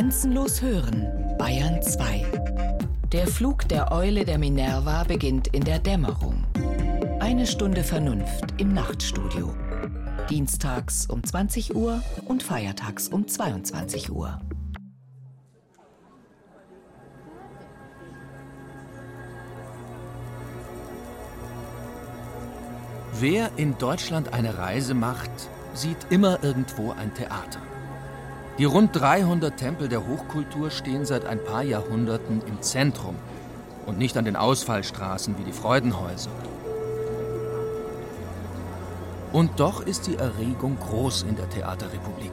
Grenzenlos hören, Bayern 2. Der Flug der Eule der Minerva beginnt in der Dämmerung. Eine Stunde Vernunft im Nachtstudio. Dienstags um 20 Uhr und feiertags um 22 Uhr. Wer in Deutschland eine Reise macht, sieht immer irgendwo ein Theater. Die rund 300 Tempel der Hochkultur stehen seit ein paar Jahrhunderten im Zentrum und nicht an den Ausfallstraßen wie die Freudenhäuser. Und doch ist die Erregung groß in der Theaterrepublik.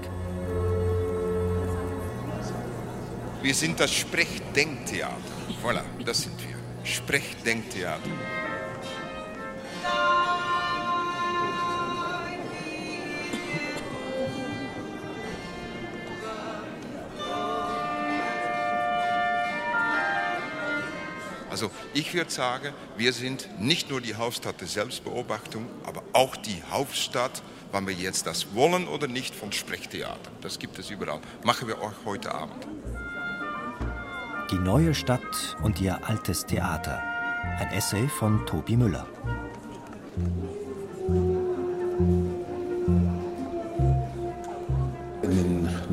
Wir sind das Sprechdenktheater. Voilà, das sind wir. Sprechdenktheater. Ich würde sagen, wir sind nicht nur die Hauptstadt der Selbstbeobachtung, aber auch die Hauptstadt, wann wir jetzt das wollen oder nicht, von Sprechtheater. Das gibt es überall. Machen wir auch heute Abend. Die neue Stadt und ihr altes Theater. Ein Essay von Tobi Müller.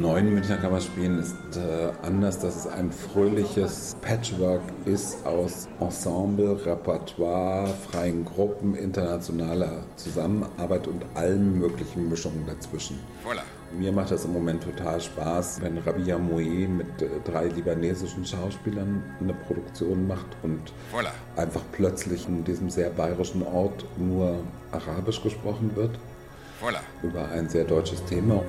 In den neuen Münchner Kammerspielen ist äh, anders, dass es ein fröhliches Patchwork ist aus Ensemble, Repertoire, freien Gruppen, internationaler Zusammenarbeit und allen möglichen Mischungen dazwischen. Voilà. Mir macht das im Moment total Spaß, wenn Rabia Moe mit äh, drei libanesischen Schauspielern eine Produktion macht und Voilà. einfach plötzlich in diesem sehr bayerischen Ort nur Arabisch gesprochen wird Voilà. über ein sehr deutsches Thema.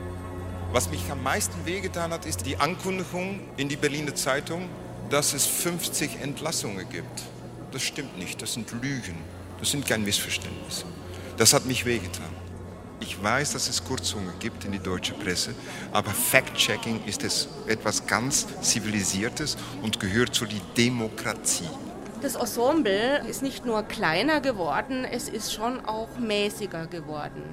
Was mich am meisten wehgetan hat, ist die Ankündigung in die Berliner Zeitung, dass es 50 Entlassungen gibt. Das stimmt nicht, das sind Lügen, das sind kein Missverständnisse. Das hat mich wehgetan. Ich weiß, dass es Kurzungen gibt in die deutsche Presse, aber Fact-Checking ist es etwas ganz Zivilisiertes und gehört zu die Demokratie. Das Ensemble ist nicht nur kleiner geworden, es ist schon auch mäßiger geworden.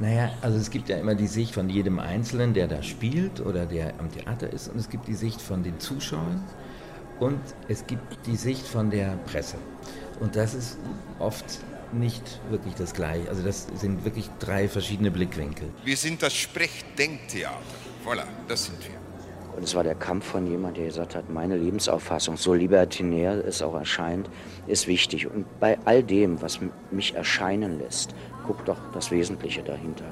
Naja, also es gibt ja immer die Sicht von jedem Einzelnen, der da spielt oder der am Theater ist, und es gibt die Sicht von den Zuschauern und es gibt die Sicht von der Presse. Und das ist oft nicht wirklich das gleiche. Also das sind wirklich drei verschiedene Blickwinkel. Wir sind das Sprechdenktheater. Voilà, das sind wir. Und es war der Kampf von jemandem, der gesagt hat, meine Lebensauffassung, so libertinär es auch erscheint, ist wichtig. Und bei all dem, was mich erscheinen lässt, guckt doch das Wesentliche dahinter.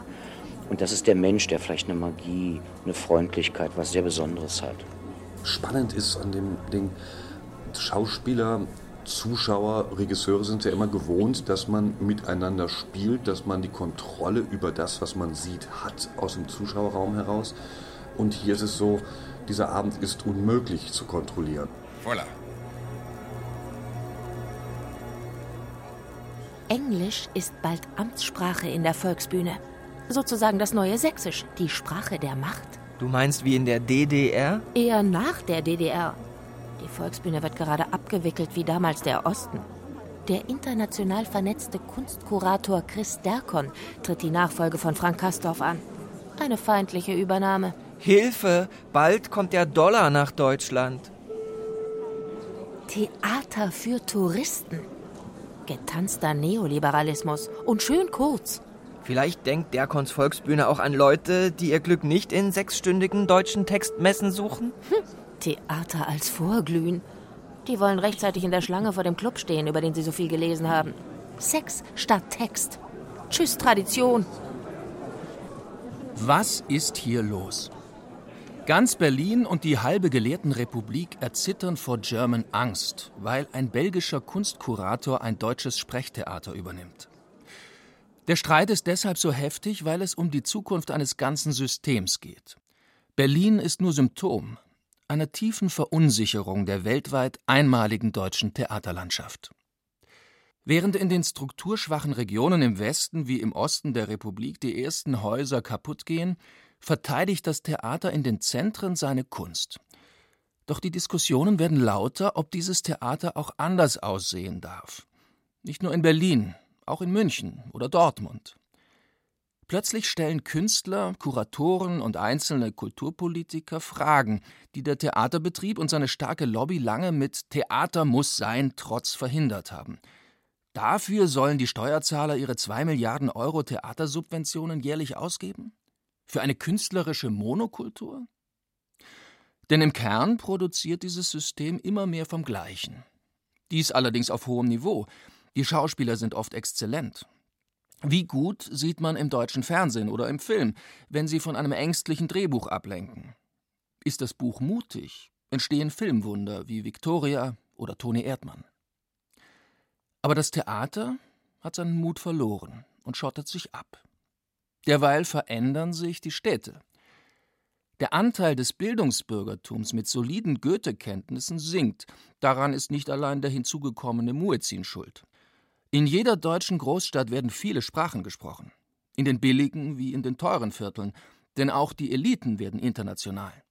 Und das ist der Mensch, der vielleicht eine Magie, eine Freundlichkeit, was sehr Besonderes hat. Spannend ist an dem Ding, Schauspieler, Zuschauer, Regisseure sind ja immer gewohnt, dass man miteinander spielt, dass man die Kontrolle über das, was man sieht, hat aus dem Zuschauerraum heraus. Und hier ist es so, dieser Abend ist unmöglich zu kontrollieren. Voilà. Englisch ist bald Amtssprache in der Volksbühne. Sozusagen das neue Sächsisch, die Sprache der Macht. Du meinst wie in der DDR? Eher nach der DDR. Die Volksbühne wird gerade abgewickelt wie damals der Osten. Der international vernetzte Kunstkurator Chris Derkon tritt die Nachfolge von Frank Kastorf an. Eine feindliche Übernahme. Hilfe! Bald kommt der Dollar nach Deutschland. Theater für Touristen. Getanzter Neoliberalismus. Und schön kurz. Vielleicht denkt Derkons Volksbühne auch an Leute, die ihr Glück nicht in sechsstündigen deutschen Textmessen suchen? Theater als Vorglühen. Die wollen rechtzeitig in der Schlange vor dem Club stehen, über den sie so viel gelesen haben. Sex statt Text. Tschüss, Tradition. Was ist hier los? Ganz Berlin und die halbe Gelehrtenrepublik erzittern vor German Angst, weil ein belgischer Kunstkurator ein deutsches Sprechtheater übernimmt. Der Streit ist deshalb so heftig, weil es um die Zukunft eines ganzen Systems geht. Berlin ist nur Symptom einer tiefen Verunsicherung der weltweit einmaligen deutschen Theaterlandschaft. Während in den strukturschwachen Regionen im Westen wie im Osten der Republik die ersten Häuser kaputt gehen, verteidigt das Theater in den Zentren seine Kunst. Doch die Diskussionen werden lauter, ob dieses Theater auch anders aussehen darf. Nicht nur in Berlin, auch in München oder Dortmund. Plötzlich stellen Künstler, Kuratoren und einzelne Kulturpolitiker Fragen, die der Theaterbetrieb und seine starke Lobby lange mit Theater muss sein trotz verhindert haben. Dafür sollen die Steuerzahler ihre 2 Milliarden Euro Theatersubventionen jährlich ausgeben? Für eine künstlerische Monokultur? Denn im Kern produziert dieses System immer mehr vom Gleichen. Dies allerdings auf hohem Niveau. Die Schauspieler sind oft exzellent. Wie gut sieht man im deutschen Fernsehen oder im Film, wenn sie von einem ängstlichen Drehbuch ablenken? Ist das Buch mutig, entstehen Filmwunder wie Victoria oder Toni Erdmann. Aber das Theater hat seinen Mut verloren und schottet sich ab. Derweil verändern sich die Städte. Der Anteil des Bildungsbürgertums mit soliden Goethe-Kenntnissen sinkt. Daran ist nicht allein der hinzugekommene Muezzin schuld. In jeder deutschen Großstadt werden viele Sprachen gesprochen. In den billigen wie in den teuren Vierteln. Denn auch die Eliten werden international.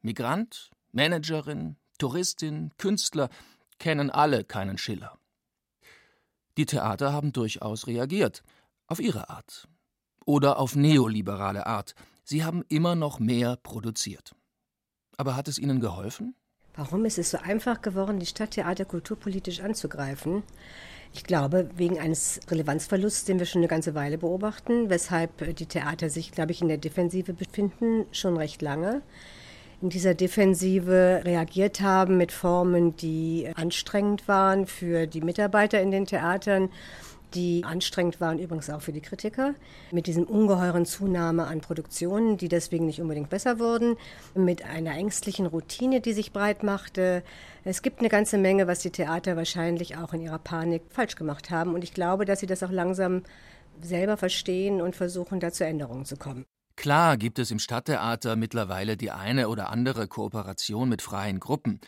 Migrant, Managerin, Touristin, Künstler kennen alle keinen Schiller. Die Theater haben durchaus reagiert. Auf ihre Art. Oder auf neoliberale Art. Sie haben immer noch mehr produziert. Aber hat es ihnen geholfen? Warum ist es so einfach geworden, die Stadttheater kulturpolitisch anzugreifen? Ich glaube, wegen eines Relevanzverlusts, den wir schon eine ganze Weile beobachten, weshalb die Theater sich, glaube ich, in der Defensive befinden, schon recht lange. In dieser Defensive reagiert haben mit Formen, die anstrengend waren für die Mitarbeiter in den Theatern die anstrengend waren übrigens auch für die Kritiker, mit diesem ungeheuren Zunahme an Produktionen, die deswegen nicht unbedingt besser wurden, mit einer ängstlichen Routine, die sich breit machte. Es gibt eine ganze Menge, was die Theater wahrscheinlich auch in ihrer Panik falsch gemacht haben. Und ich glaube, dass sie das auch langsam selber verstehen und versuchen, da zu Änderungen zu kommen. Klar gibt es im Stadttheater mittlerweile die eine oder andere Kooperation mit freien Gruppen.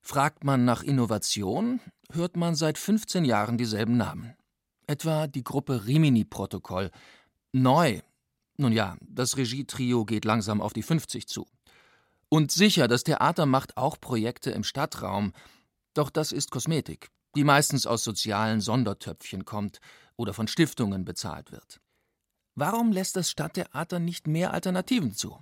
Fragt man nach Innovation, hört man seit 15 Jahren dieselben Namen etwa die Gruppe Rimini-Protokoll. Neu. Nun ja, das Regietrio geht langsam auf die 50 zu. Und sicher, das Theater macht auch Projekte im Stadtraum. Doch das ist Kosmetik, die meistens aus sozialen Sondertöpfchen kommt oder von Stiftungen bezahlt wird. Warum lässt das Stadttheater nicht mehr Alternativen zu?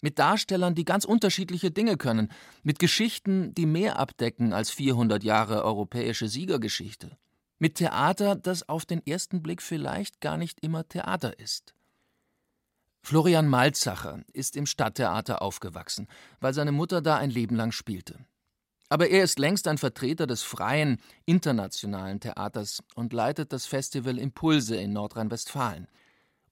Mit Darstellern, die ganz unterschiedliche Dinge können, mit Geschichten, die mehr abdecken als 400 Jahre europäische Siegergeschichte. Mit Theater, das auf den ersten Blick vielleicht gar nicht immer Theater ist. Florian Malzacher ist im Stadttheater aufgewachsen, weil seine Mutter da ein Leben lang spielte. Aber er ist längst ein Vertreter des freien, internationalen Theaters und leitet das Festival Impulse in Nordrhein-Westfalen.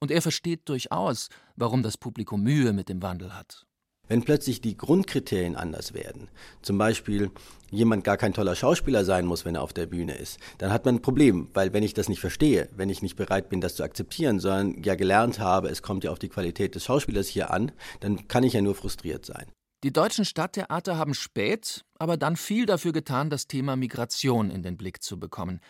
Und er versteht durchaus, warum das Publikum Mühe mit dem Wandel hat. Wenn plötzlich die Grundkriterien anders werden, zum Beispiel jemand gar kein toller Schauspieler sein muss, wenn er auf der Bühne ist, dann hat man ein Problem, weil wenn ich das nicht verstehe, wenn ich nicht bereit bin, das zu akzeptieren, sondern ja gelernt habe, es kommt ja auf die Qualität des Schauspielers hier an, dann kann ich ja nur frustriert sein. Die deutschen Stadttheater haben spät, aber dann viel dafür getan, das Thema Migration in den Blick zu bekommen.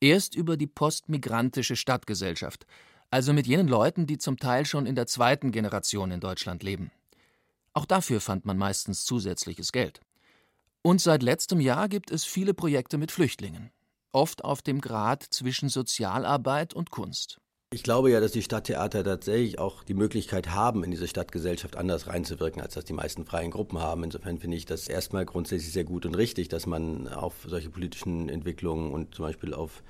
Erst über die postmigrantische Stadtgesellschaft, also mit jenen Leuten, die zum Teil schon in der zweiten Generation in Deutschland leben. Auch dafür fand man meistens zusätzliches Geld. Und seit letztem Jahr gibt es viele Projekte mit Flüchtlingen, oft auf dem Grad zwischen Sozialarbeit und Kunst. Ich glaube ja, dass die Stadttheater tatsächlich auch die Möglichkeit haben, in diese Stadtgesellschaft anders reinzuwirken, als das die meisten freien Gruppen haben. Insofern finde ich das erstmal grundsätzlich sehr gut und richtig, dass man auf solche politischen Entwicklungen und zum Beispiel auf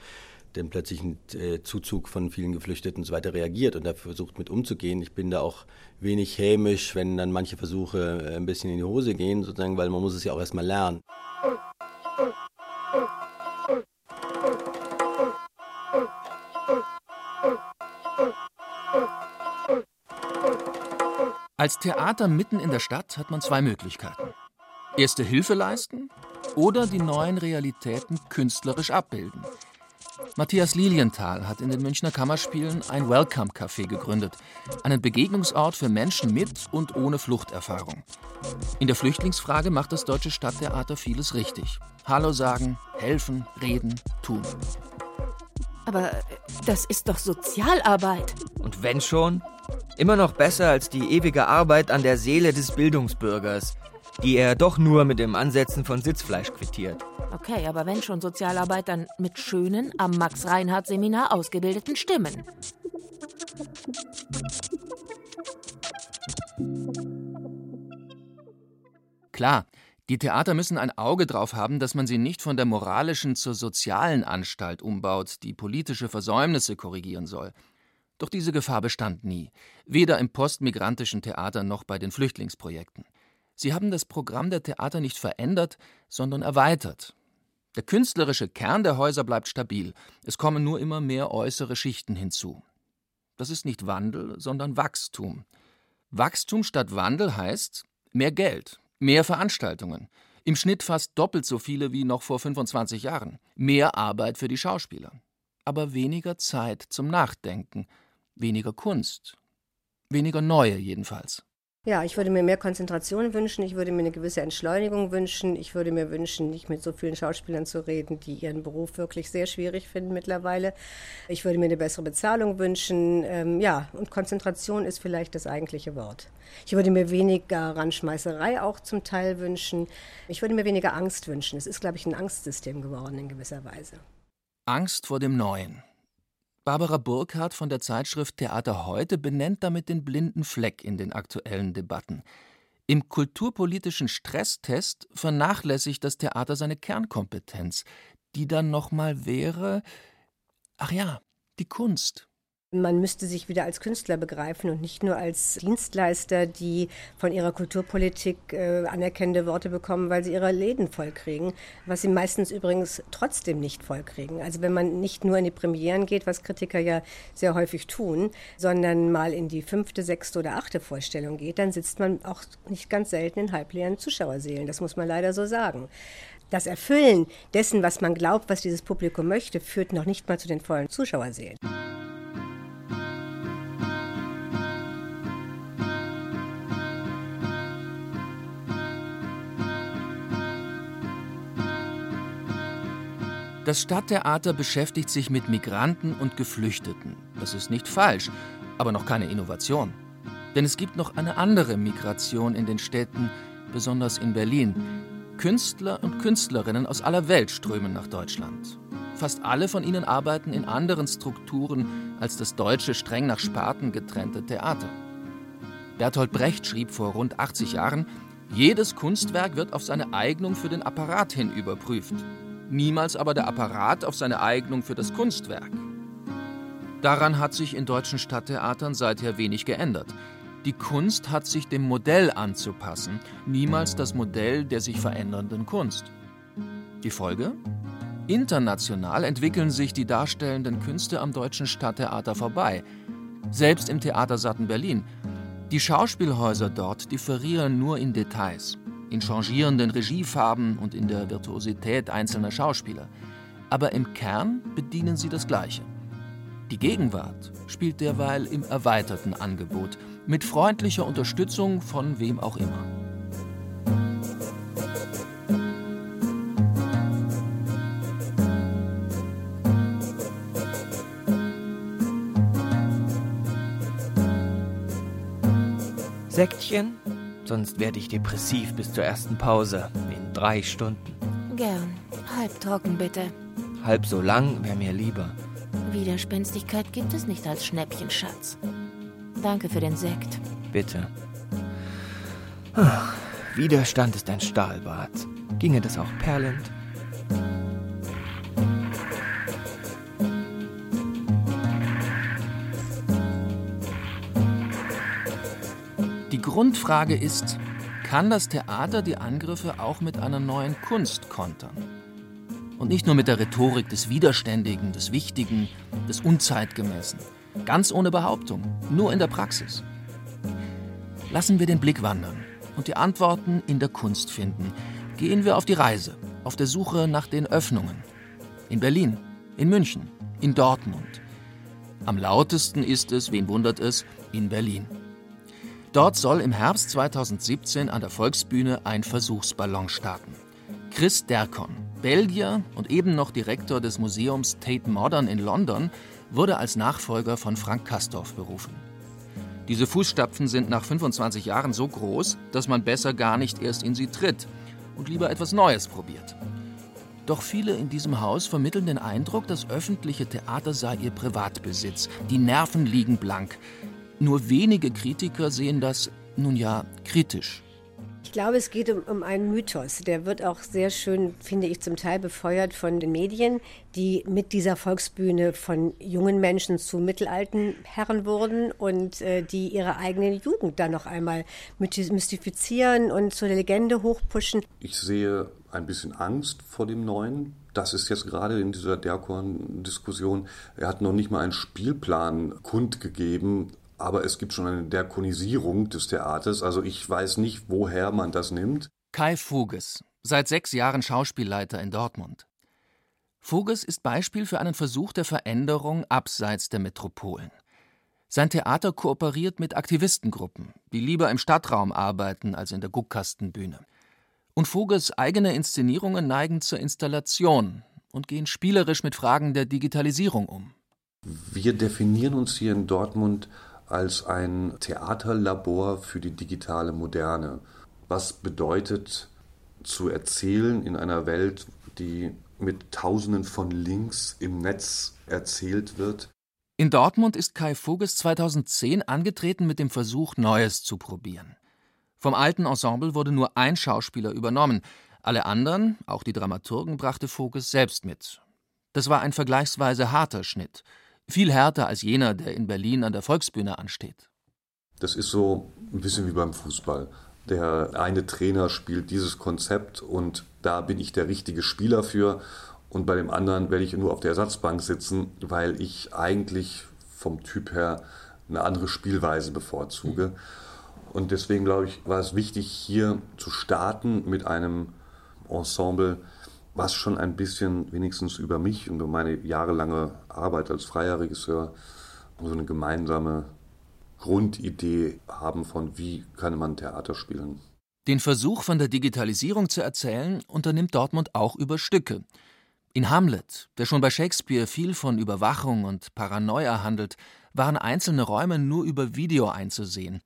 den plötzlichen äh, Zuzug von vielen Geflüchteten und so weiter reagiert und da versucht mit umzugehen. Ich bin da auch wenig hämisch, wenn dann manche Versuche äh, ein bisschen in die Hose gehen, sozusagen, weil man muss es ja auch erstmal lernen. Als Theater mitten in der Stadt hat man zwei Möglichkeiten. Erste Hilfe leisten oder die neuen Realitäten künstlerisch abbilden. Matthias Lilienthal hat in den Münchner Kammerspielen ein Welcome Café gegründet, einen Begegnungsort für Menschen mit und ohne Fluchterfahrung. In der Flüchtlingsfrage macht das Deutsche Stadttheater vieles richtig. Hallo sagen, helfen, reden, tun. Aber das ist doch Sozialarbeit. Und wenn schon? Immer noch besser als die ewige Arbeit an der Seele des Bildungsbürgers, die er doch nur mit dem Ansetzen von Sitzfleisch quittiert. Okay, aber wenn schon Sozialarbeit, dann mit schönen, am Max-Reinhardt-Seminar ausgebildeten Stimmen. Klar, die Theater müssen ein Auge drauf haben, dass man sie nicht von der moralischen zur sozialen Anstalt umbaut, die politische Versäumnisse korrigieren soll. Doch diese Gefahr bestand nie, weder im postmigrantischen Theater noch bei den Flüchtlingsprojekten. Sie haben das Programm der Theater nicht verändert, sondern erweitert. Der künstlerische Kern der Häuser bleibt stabil, es kommen nur immer mehr äußere Schichten hinzu. Das ist nicht Wandel, sondern Wachstum. Wachstum statt Wandel heißt mehr Geld, Mehr Veranstaltungen. Im Schnitt fast doppelt so viele wie noch vor 25 Jahren. Mehr Arbeit für die Schauspieler. Aber weniger Zeit zum Nachdenken. Weniger Kunst. Weniger neue jedenfalls. Ja, ich würde mir mehr Konzentration wünschen, ich würde mir eine gewisse Entschleunigung wünschen, ich würde mir wünschen, nicht mit so vielen Schauspielern zu reden, die ihren Beruf wirklich sehr schwierig finden mittlerweile. Ich würde mir eine bessere Bezahlung wünschen, ähm, ja, und Konzentration ist vielleicht das eigentliche Wort. Ich würde mir weniger Randschmeißerei auch zum Teil wünschen. Ich würde mir weniger Angst wünschen. Es ist, glaube ich, ein Angstsystem geworden in gewisser Weise. Angst vor dem Neuen. Barbara Burkhardt von der Zeitschrift Theater heute benennt damit den blinden Fleck in den aktuellen Debatten. Im kulturpolitischen Stresstest vernachlässigt das Theater seine Kernkompetenz, die dann nochmal wäre, ach ja, die Kunst. Man müsste sich wieder als Künstler begreifen und nicht nur als Dienstleister, die von ihrer Kulturpolitik äh, anerkennende Worte bekommen, weil sie ihre Läden vollkriegen, was sie meistens übrigens trotzdem nicht vollkriegen. Also wenn man nicht nur in die Premieren geht, was Kritiker ja sehr häufig tun, sondern mal in die fünfte, sechste oder achte Vorstellung geht, dann sitzt man auch nicht ganz selten in halbleeren Zuschauerseelen. Das muss man leider so sagen. Das Erfüllen dessen, was man glaubt, was dieses Publikum möchte, führt noch nicht mal zu den vollen Zuschauerseelen. Das Stadttheater beschäftigt sich mit Migranten und Geflüchteten. Das ist nicht falsch, aber noch keine Innovation. Denn es gibt noch eine andere Migration in den Städten, besonders in Berlin. Künstler und Künstlerinnen aus aller Welt strömen nach Deutschland. Fast alle von ihnen arbeiten in anderen Strukturen als das deutsche, streng nach Sparten getrennte Theater. Bertolt Brecht schrieb vor rund 80 Jahren, jedes Kunstwerk wird auf seine Eignung für den Apparat hin überprüft niemals aber der Apparat auf seine Eignung für das Kunstwerk. Daran hat sich in deutschen Stadttheatern seither wenig geändert. Die Kunst hat sich dem Modell anzupassen, niemals das Modell der sich verändernden Kunst. Die Folge? International entwickeln sich die darstellenden Künste am deutschen Stadttheater vorbei. Selbst im Theater Satten Berlin. Die Schauspielhäuser dort differieren nur in Details in changierenden Regiefarben und in der Virtuosität einzelner Schauspieler. Aber im Kern bedienen sie das Gleiche. Die Gegenwart spielt derweil im erweiterten Angebot, mit freundlicher Unterstützung von wem auch immer. Sektchen? Sonst werde ich depressiv bis zur ersten Pause. In drei Stunden. Gern. Halbtrocken bitte. Halb so lang wäre mir lieber. Widerspenstigkeit gibt es nicht als Schnäppchenschatz. Danke für den Sekt. Bitte. Ach, Widerstand ist ein Stahlbad. Ginge das auch perlend? Grundfrage ist, kann das Theater die Angriffe auch mit einer neuen Kunst kontern? Und nicht nur mit der Rhetorik des Widerständigen, des Wichtigen, des Unzeitgemäßen. Ganz ohne Behauptung, nur in der Praxis. Lassen wir den Blick wandern und die Antworten in der Kunst finden. Gehen wir auf die Reise, auf der Suche nach den Öffnungen. In Berlin, in München, in Dortmund. Am lautesten ist es, wen wundert es, in Berlin. Dort soll im Herbst 2017 an der Volksbühne ein Versuchsballon starten. Chris Derkon, Belgier und eben noch Direktor des Museums Tate Modern in London, wurde als Nachfolger von Frank Kastorf berufen. Diese Fußstapfen sind nach 25 Jahren so groß, dass man besser gar nicht erst in sie tritt und lieber etwas Neues probiert. Doch viele in diesem Haus vermitteln den Eindruck, das öffentliche Theater sei ihr Privatbesitz. Die Nerven liegen blank. Nur wenige Kritiker sehen das, nun ja, kritisch. Ich glaube, es geht um, um, einen Mythos. Der wird auch sehr schön, finde ich, zum Teil befeuert von den Medien, die mit dieser Volksbühne von jungen Menschen zu mittelalten Herren wurden und äh, die ihre eigene Jugend dann noch einmal mystifizieren und zur Legende hochpushen. Ich sehe ein bisschen Angst vor dem Neuen. Das ist jetzt gerade in dieser Derkorn-Diskussion. Er hat noch nicht mal einen Spielplan kundgegeben, aber es gibt schon eine Derkonisierung des Theaters. Also ich weiß nicht, woher man das nimmt. Kai Voges, seit sechs Jahren Schauspielleiter in Dortmund. Voges ist Beispiel für einen Versuch der Veränderung abseits der Metropolen. Sein Theater kooperiert mit Aktivistengruppen, die lieber im Stadtraum arbeiten als in der Guckkastenbühne. Und Voges eigene Inszenierungen neigen zur Installation und gehen spielerisch mit Fragen der Digitalisierung um. Wir definieren uns hier in Dortmund als ein Theaterlabor für die digitale Moderne. Was bedeutet zu erzählen in einer Welt, die mit Tausenden von Links im Netz erzählt wird? In Dortmund ist Kai Voges 2010 angetreten mit dem Versuch, Neues zu probieren. Vom alten Ensemble wurde nur ein Schauspieler übernommen. Alle anderen, auch die Dramaturgen, brachte Voges selbst mit. Das war ein vergleichsweise harter Schnitt. Viel härter als jener, der in Berlin an der Volksbühne ansteht. Das ist so ein bisschen wie beim Fußball. Der eine Trainer spielt dieses Konzept und da bin ich der richtige Spieler für. Und bei dem anderen werde ich nur auf der Ersatzbank sitzen, weil ich eigentlich vom Typ her eine andere Spielweise bevorzuge. Und deswegen glaube ich, war es wichtig, hier zu starten mit einem Ensemble, was schon ein bisschen wenigstens über mich und über meine jahrelange Arbeit als freier Regisseur so eine gemeinsame Grundidee haben von, wie kann man Theater spielen. Den Versuch von der Digitalisierung zu erzählen unternimmt Dortmund auch über Stücke. In Hamlet, der schon bei Shakespeare viel von Überwachung und Paranoia handelt, waren einzelne Räume nur über Video einzusehen.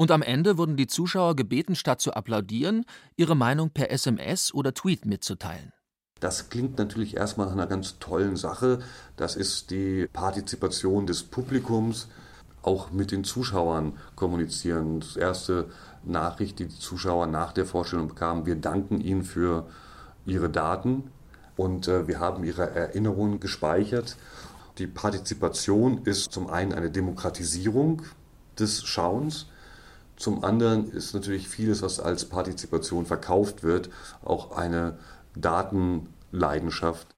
Und am Ende wurden die Zuschauer gebeten, statt zu applaudieren, ihre Meinung per SMS oder Tweet mitzuteilen. Das klingt natürlich erstmal nach einer ganz tollen Sache. Das ist die Partizipation des Publikums, auch mit den Zuschauern kommunizieren. Das erste Nachricht, die die Zuschauer nach der Vorstellung bekamen, wir danken Ihnen für Ihre Daten und äh, wir haben Ihre Erinnerungen gespeichert. Die Partizipation ist zum einen eine Demokratisierung des Schauens, zum anderen ist natürlich vieles, was als Partizipation verkauft wird, auch eine Datenleidenschaft.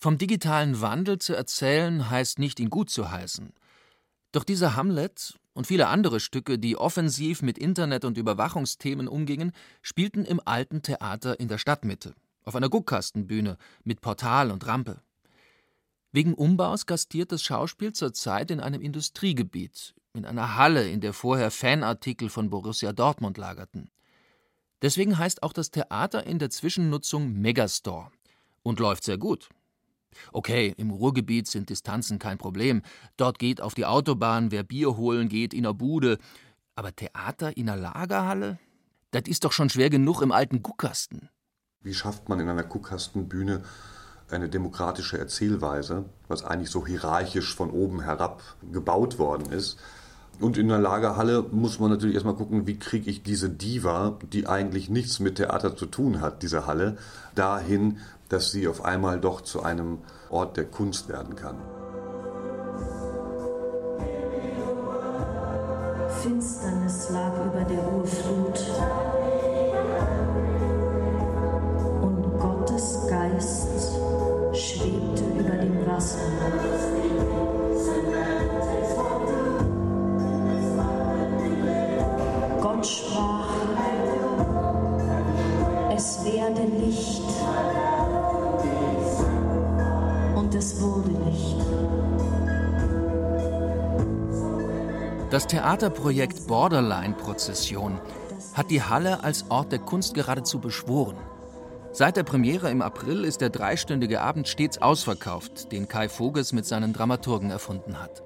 Vom digitalen Wandel zu erzählen, heißt nicht, ihn gut zu heißen. Doch dieser Hamlet und viele andere Stücke, die offensiv mit Internet- und Überwachungsthemen umgingen, spielten im alten Theater in der Stadtmitte, auf einer Guckkastenbühne mit Portal und Rampe. Wegen Umbaus gastiert das Schauspiel zurzeit in einem Industriegebiet, in einer Halle, in der vorher Fanartikel von Borussia Dortmund lagerten. Deswegen heißt auch das Theater in der Zwischennutzung Megastore und läuft sehr gut. Okay, im Ruhrgebiet sind Distanzen kein Problem. Dort geht auf die Autobahn, wer Bier holen geht, in der Bude. Aber Theater in einer Lagerhalle? Das ist doch schon schwer genug im alten Guckkasten. Wie schafft man in einer Guckkastenbühne eine demokratische Erzählweise, was eigentlich so hierarchisch von oben herab gebaut worden ist? Und in der Lagerhalle muss man natürlich erstmal gucken, wie kriege ich diese Diva, die eigentlich nichts mit Theater zu tun hat, diese Halle, dahin, dass sie auf einmal doch zu einem Ort der Kunst werden kann. Finsternis lag über der Urflut. Und Gottes Geist schwebte über dem Wasser. Das Theaterprojekt Borderline Prozession hat die Halle als Ort der Kunst geradezu beschworen. Seit der Premiere im April ist der dreistündige Abend stets ausverkauft, den Kai Voges mit seinen Dramaturgen erfunden hat.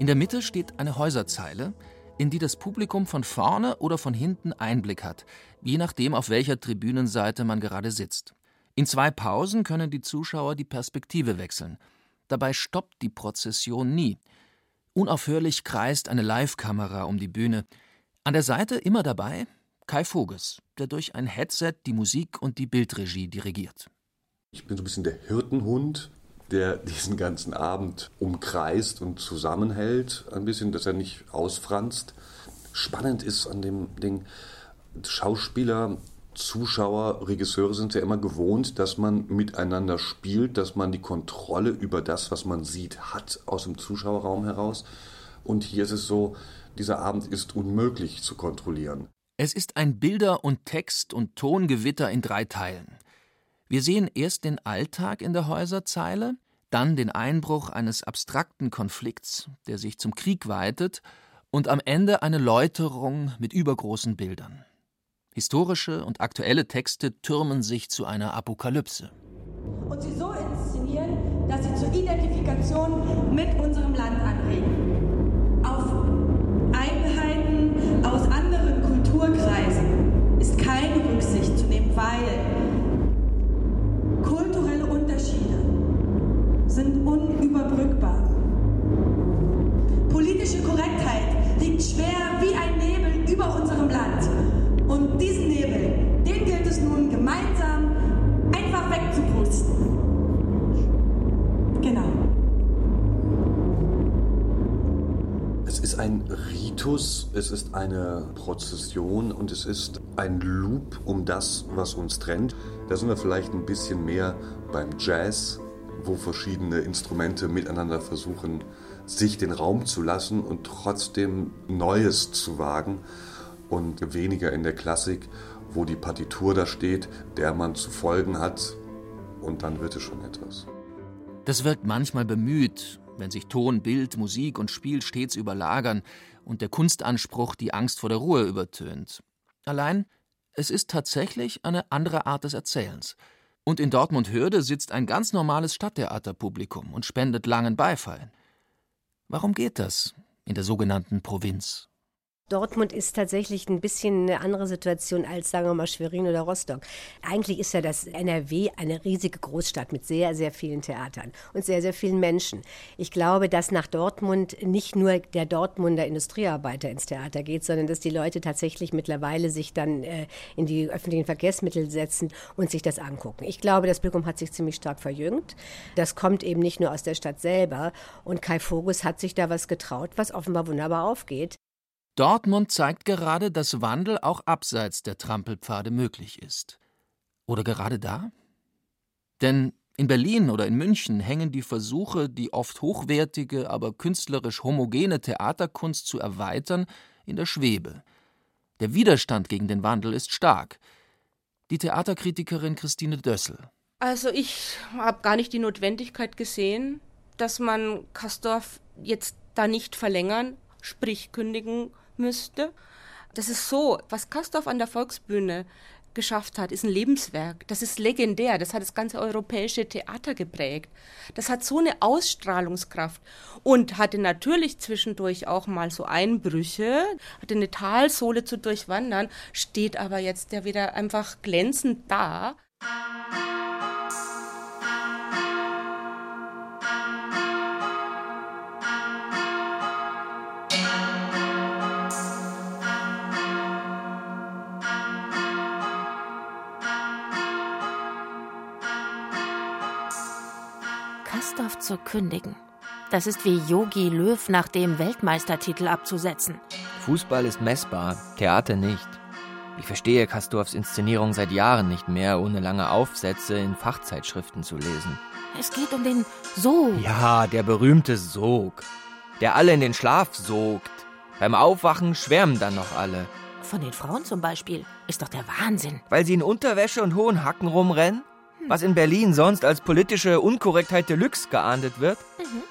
In der Mitte steht eine Häuserzeile, in die das Publikum von vorne oder von hinten Einblick hat, je nachdem, auf welcher Tribünenseite man gerade sitzt. In zwei Pausen können die Zuschauer die Perspektive wechseln. Dabei stoppt die Prozession nie. Unaufhörlich kreist eine Live-Kamera um die Bühne. An der Seite immer dabei Kai Voges, der durch ein Headset die Musik und die Bildregie dirigiert. Ich bin so ein bisschen der Hirtenhund, der diesen ganzen Abend umkreist und zusammenhält, ein bisschen, dass er nicht ausfranst. Spannend ist an dem Ding, Schauspieler Zuschauer, Regisseure sind ja immer gewohnt, dass man miteinander spielt, dass man die Kontrolle über das, was man sieht, hat aus dem Zuschauerraum heraus. Und hier ist es so, dieser Abend ist unmöglich zu kontrollieren. Es ist ein Bilder- und Text- und Tongewitter in drei Teilen. Wir sehen erst den Alltag in der Häuserzeile, dann den Einbruch eines abstrakten Konflikts, der sich zum Krieg weitet, und am Ende eine Läuterung mit übergroßen Bildern. Historische und aktuelle Texte türmen sich zu einer Apokalypse. Und sie so inszenieren, dass sie zur Identifikation mit unserem Land anregen. Auf Eigenheiten aus anderen Kulturkreisen ist keine Rücksicht zu nehmen, weil kulturelle Unterschiede sind unüberbrückbar. Politische Korrektheit liegt schwer wie ein Und diesen Nebel, den gilt es nun gemeinsam einfach wegzupusten. Genau. Es ist ein Ritus, es ist eine Prozession und es ist ein Loop um das, was uns trennt. Da sind wir vielleicht ein bisschen mehr beim Jazz, wo verschiedene Instrumente miteinander versuchen, sich den Raum zu lassen und trotzdem Neues zu wagen und weniger in der Klassik, wo die Partitur da steht, der man zu folgen hat und dann wird es schon etwas. Das wirkt manchmal bemüht, wenn sich Ton, Bild, Musik und Spiel stets überlagern und der Kunstanspruch die Angst vor der Ruhe übertönt. Allein, es ist tatsächlich eine andere Art des Erzählens. Und in Dortmund-Hörde sitzt ein ganz normales Stadttheaterpublikum und spendet langen Beifall. Warum geht das in der sogenannten Provinz? Dortmund ist tatsächlich ein bisschen eine andere Situation als, sagen wir mal, Schwerin oder Rostock. Eigentlich ist ja das NRW eine riesige Großstadt mit sehr, sehr vielen Theatern und sehr, sehr vielen Menschen. Ich glaube, dass nach Dortmund nicht nur der Dortmunder Industriearbeiter ins Theater geht, sondern dass die Leute tatsächlich mittlerweile sich dann äh, in die öffentlichen Verkehrsmittel setzen und sich das angucken. Ich glaube, das Publikum hat sich ziemlich stark verjüngt. Das kommt eben nicht nur aus der Stadt selber. Und Kai Vogus hat sich da was getraut, was offenbar wunderbar aufgeht. Dortmund zeigt gerade, dass Wandel auch abseits der Trampelpfade möglich ist. Oder gerade da? Denn in Berlin oder in München hängen die Versuche, die oft hochwertige, aber künstlerisch homogene Theaterkunst zu erweitern, in der Schwebe. Der Widerstand gegen den Wandel ist stark. Die Theaterkritikerin Christine Dössel. Also ich habe gar nicht die Notwendigkeit gesehen, dass man Kastorf jetzt da nicht verlängern, sprich kündigen müsste. Das ist so, was Kastorf an der Volksbühne geschafft hat, ist ein Lebenswerk. Das ist legendär. Das hat das ganze europäische Theater geprägt. Das hat so eine Ausstrahlungskraft und hatte natürlich zwischendurch auch mal so Einbrüche, hatte eine Talsohle zu durchwandern, steht aber jetzt ja wieder einfach glänzend da. Kastorf zu kündigen. Das ist wie Yogi Löw nach dem Weltmeistertitel abzusetzen. Fußball ist messbar, Theater nicht. Ich verstehe Kastorfs Inszenierung seit Jahren nicht mehr, ohne lange Aufsätze in Fachzeitschriften zu lesen. Es geht um den Sog. Ja, der berühmte Sog. Der alle in den Schlaf sogt. Beim Aufwachen schwärmen dann noch alle. Von den Frauen zum Beispiel. Ist doch der Wahnsinn. Weil sie in Unterwäsche und hohen Hacken rumrennen? Was in Berlin sonst als politische Unkorrektheit Deluxe geahndet wird? Mhm.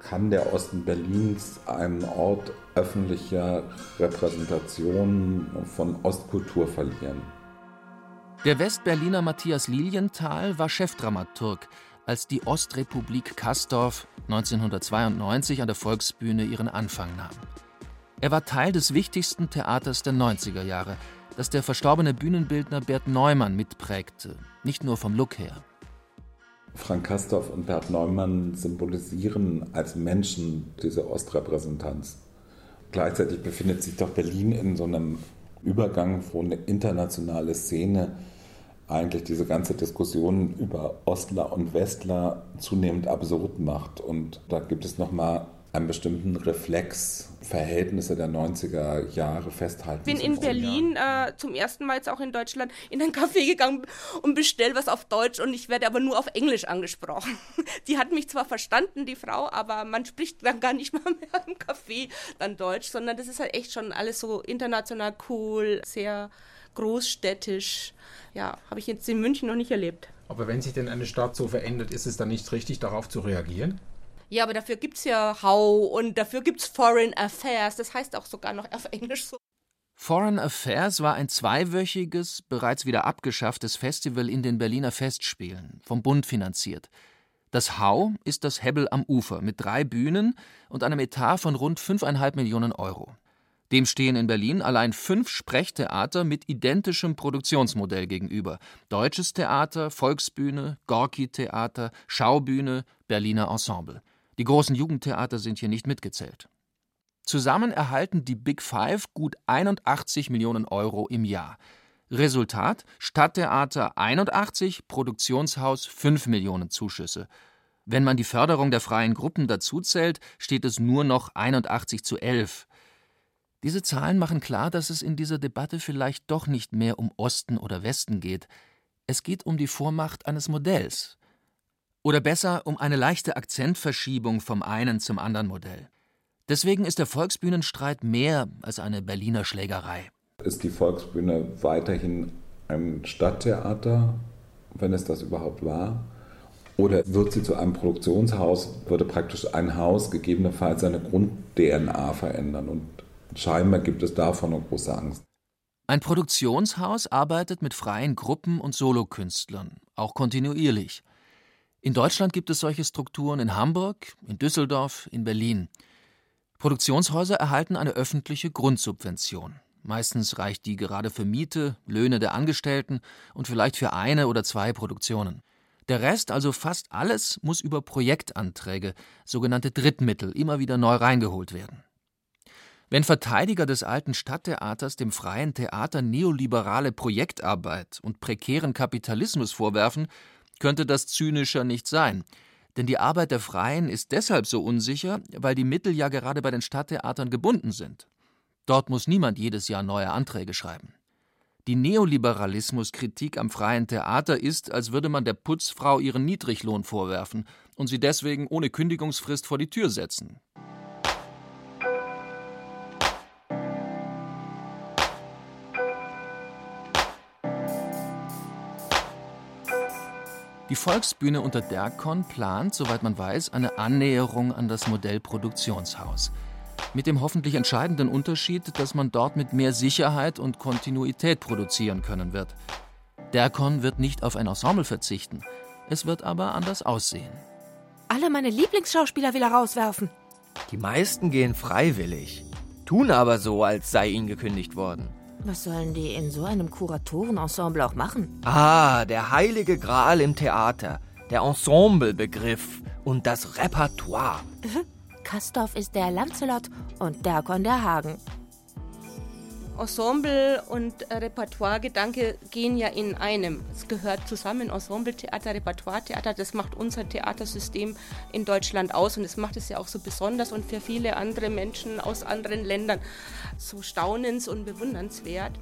Kann der Osten Berlins einen Ort öffentlicher Repräsentation von Ostkultur verlieren? Der Westberliner Matthias Lilienthal war Chefdramaturg, als die Ostrepublik Kastorf 1992 an der Volksbühne ihren Anfang nahm. Er war Teil des wichtigsten Theaters der 90er Jahre, das der verstorbene Bühnenbildner Bert Neumann mitprägte, nicht nur vom Look her. Frank Kastorf und Bert Neumann symbolisieren als Menschen diese Ostrepräsentanz. Gleichzeitig befindet sich doch Berlin in so einem Übergang, wo eine internationale Szene eigentlich diese ganze Diskussion über Ostler und Westler zunehmend absurd macht. Und da gibt es nochmal einen bestimmten Reflex, Verhältnisse der 90er Jahre festhalten. Ich bin in Berlin äh, zum ersten Mal jetzt auch in Deutschland in ein Café gegangen und bestell was auf Deutsch und ich werde aber nur auf Englisch angesprochen. Die hat mich zwar verstanden, die Frau, aber man spricht dann gar nicht mal mehr im Café dann Deutsch, sondern das ist halt echt schon alles so international cool, sehr großstädtisch. Ja, habe ich jetzt in München noch nicht erlebt. Aber wenn sich denn eine Stadt so verändert, ist es dann nicht richtig, darauf zu reagieren? Ja, aber dafür gibt es ja How und dafür gibt es Foreign Affairs. Das heißt auch sogar noch auf Englisch so. Foreign Affairs war ein zweiwöchiges, bereits wieder abgeschafftes Festival in den Berliner Festspielen, vom Bund finanziert. Das How ist das Hebbel am Ufer mit drei Bühnen und einem Etat von rund 5,5 Millionen Euro. Dem stehen in Berlin allein fünf Sprechtheater mit identischem Produktionsmodell gegenüber. Deutsches Theater, Volksbühne, Gorki-Theater, Schaubühne, Berliner Ensemble. Die großen Jugendtheater sind hier nicht mitgezählt. Zusammen erhalten die Big Five gut 81 Millionen Euro im Jahr. Resultat: Stadttheater 81, Produktionshaus 5 Millionen Zuschüsse. Wenn man die Förderung der freien Gruppen dazuzählt, steht es nur noch 81 zu 11. Diese Zahlen machen klar, dass es in dieser Debatte vielleicht doch nicht mehr um Osten oder Westen geht. Es geht um die Vormacht eines Modells. Oder besser um eine leichte Akzentverschiebung vom einen zum anderen Modell. Deswegen ist der Volksbühnenstreit mehr als eine Berliner Schlägerei. Ist die Volksbühne weiterhin ein Stadttheater, wenn es das überhaupt war? Oder wird sie zu einem Produktionshaus, würde praktisch ein Haus gegebenenfalls seine Grund-DNA verändern? Und scheinbar gibt es davon eine große Angst. Ein Produktionshaus arbeitet mit freien Gruppen und Solokünstlern, auch kontinuierlich. In Deutschland gibt es solche Strukturen in Hamburg, in Düsseldorf, in Berlin. Produktionshäuser erhalten eine öffentliche Grundsubvention. Meistens reicht die gerade für Miete, Löhne der Angestellten und vielleicht für eine oder zwei Produktionen. Der Rest, also fast alles, muss über Projektanträge, sogenannte Drittmittel, immer wieder neu reingeholt werden. Wenn Verteidiger des alten Stadttheaters dem freien Theater neoliberale Projektarbeit und prekären Kapitalismus vorwerfen, könnte das zynischer nicht sein. Denn die Arbeit der Freien ist deshalb so unsicher, weil die Mittel ja gerade bei den Stadttheatern gebunden sind. Dort muss niemand jedes Jahr neue Anträge schreiben. Die Neoliberalismuskritik am freien Theater ist, als würde man der Putzfrau ihren Niedriglohn vorwerfen und sie deswegen ohne Kündigungsfrist vor die Tür setzen. Die Volksbühne unter Derkon plant, soweit man weiß, eine Annäherung an das Modell Produktionshaus. Mit dem hoffentlich entscheidenden Unterschied, dass man dort mit mehr Sicherheit und Kontinuität produzieren können wird. Derkon wird nicht auf ein Ensemble verzichten. Es wird aber anders aussehen. Alle meine Lieblingsschauspieler will er rauswerfen. Die meisten gehen freiwillig, tun aber so, als sei ihnen gekündigt worden. Was sollen die in so einem Kuratorenensemble auch machen? Ah, der heilige Gral im Theater, der Ensemblebegriff und das Repertoire. Kastorf ist der Lancelot und Derkon der Hagen. Ensemble und Repertoire-Gedanke gehen ja in einem. Es gehört zusammen, Ensemble-Theater, Repertoire-Theater. Das macht unser Theatersystem in Deutschland aus und es macht es ja auch so besonders und für viele andere Menschen aus anderen Ländern so staunens- und bewundernswert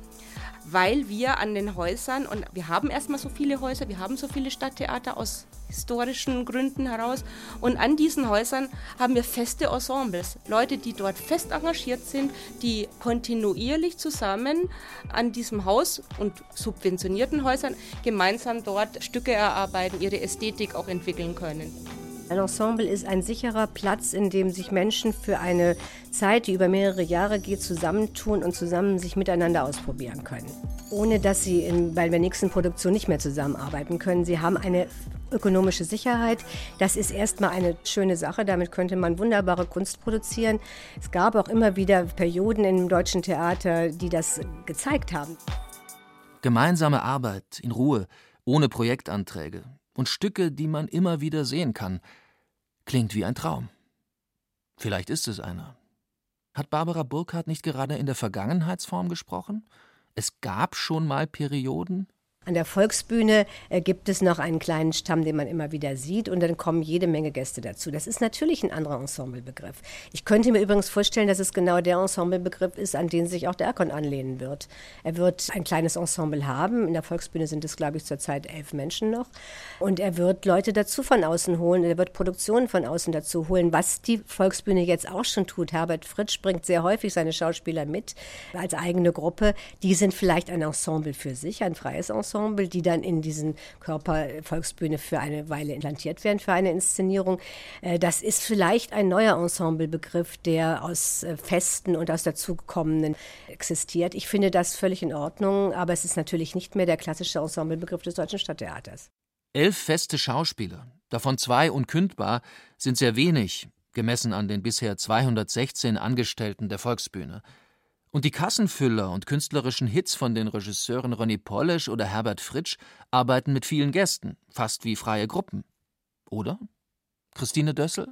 weil wir an den Häusern, und wir haben erstmal so viele Häuser, wir haben so viele Stadttheater aus historischen Gründen heraus, und an diesen Häusern haben wir feste Ensembles, Leute, die dort fest engagiert sind, die kontinuierlich zusammen an diesem Haus und subventionierten Häusern gemeinsam dort Stücke erarbeiten, ihre Ästhetik auch entwickeln können. Ein Ensemble ist ein sicherer Platz, in dem sich Menschen für eine Zeit, die über mehrere Jahre geht, zusammentun und zusammen sich miteinander ausprobieren können. Ohne dass sie in, bei der nächsten Produktion nicht mehr zusammenarbeiten können. Sie haben eine ökonomische Sicherheit. Das ist erstmal eine schöne Sache. Damit könnte man wunderbare Kunst produzieren. Es gab auch immer wieder Perioden im deutschen Theater, die das gezeigt haben. Gemeinsame Arbeit in Ruhe, ohne Projektanträge, und Stücke, die man immer wieder sehen kann. Klingt wie ein Traum. Vielleicht ist es einer. Hat Barbara Burkhardt nicht gerade in der Vergangenheitsform gesprochen? Es gab schon mal Perioden, an der Volksbühne äh, gibt es noch einen kleinen Stamm, den man immer wieder sieht und dann kommen jede Menge Gäste dazu. Das ist natürlich ein anderer Ensemblebegriff. Ich könnte mir übrigens vorstellen, dass es genau der Ensemblebegriff ist, an den sich auch der Erkon anlehnen wird. Er wird ein kleines Ensemble haben. In der Volksbühne sind es, glaube ich, zurzeit elf Menschen noch. Und er wird Leute dazu von außen holen. Er wird Produktionen von außen dazu holen, was die Volksbühne jetzt auch schon tut. Herbert Fritsch bringt sehr häufig seine Schauspieler mit als eigene Gruppe. Die sind vielleicht ein Ensemble für sich, ein freies Ensemble. Ensemble, die dann in diesen Körper Volksbühne für eine Weile implantiert werden für eine Inszenierung. Äh, das ist vielleicht ein neuer Ensemblebegriff, der aus äh, Festen und aus dazugekommenen existiert. Ich finde das völlig in Ordnung, aber es ist natürlich nicht mehr der klassische Ensemblebegriff des Deutschen Stadttheaters. Elf feste Schauspieler, davon zwei unkündbar, sind sehr wenig, gemessen an den bisher 216 Angestellten der Volksbühne. Und die Kassenfüller und künstlerischen Hits von den Regisseuren René Polesch oder Herbert Fritsch arbeiten mit vielen Gästen, fast wie freie Gruppen. Oder? Christine Dössel?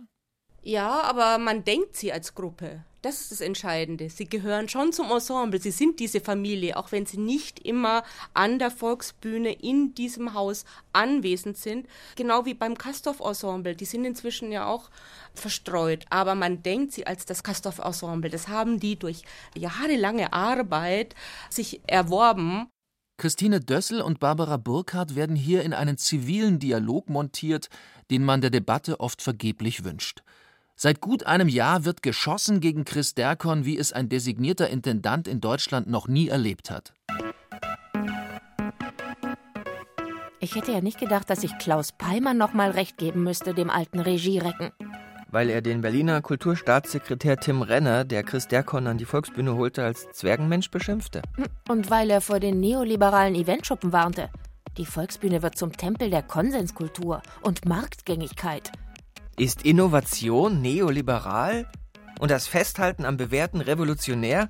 Ja, aber man denkt sie als Gruppe. Das ist das Entscheidende. Sie gehören schon zum Ensemble. Sie sind diese Familie, auch wenn sie nicht immer an der Volksbühne in diesem Haus anwesend sind. Genau wie beim Kastorf-Ensemble. Die sind inzwischen ja auch verstreut. Aber man denkt sie als das Kastorf-Ensemble. Das haben die durch jahrelange Arbeit sich erworben. Christine Dössel und Barbara Burkhardt werden hier in einen zivilen Dialog montiert, den man der Debatte oft vergeblich wünscht. Seit gut einem Jahr wird geschossen gegen Chris Derkon, wie es ein designierter Intendant in Deutschland noch nie erlebt hat. Ich hätte ja nicht gedacht, dass ich Klaus Peimann noch mal recht geben müsste, dem alten Regierecken. Weil er den Berliner Kulturstaatssekretär Tim Renner, der Chris Derkon an die Volksbühne holte, als Zwergenmensch beschimpfte. Und weil er vor den neoliberalen Eventschuppen warnte. Die Volksbühne wird zum Tempel der Konsenskultur und Marktgängigkeit. Ist Innovation neoliberal und das Festhalten am Bewährten revolutionär?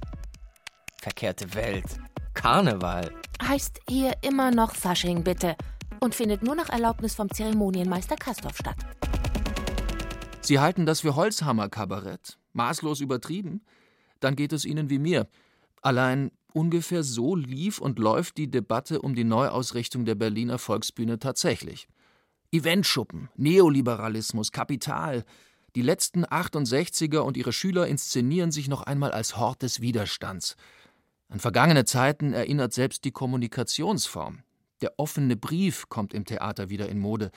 Verkehrte Welt. Karneval. Heißt hier immer noch Fasching, bitte. Und findet nur nach Erlaubnis vom Zeremonienmeister Kastorf statt. Sie halten das für Holzhammer-Kabarett. Maßlos übertrieben? Dann geht es Ihnen wie mir. Allein ungefähr so lief und läuft die Debatte um die Neuausrichtung der Berliner Volksbühne tatsächlich. Eventschuppen, Neoliberalismus, Kapital. Die letzten 68er und ihre Schüler inszenieren sich noch einmal als Hort des Widerstands. An vergangene Zeiten erinnert selbst die Kommunikationsform. Der offene Brief kommt im Theater wieder in Mode.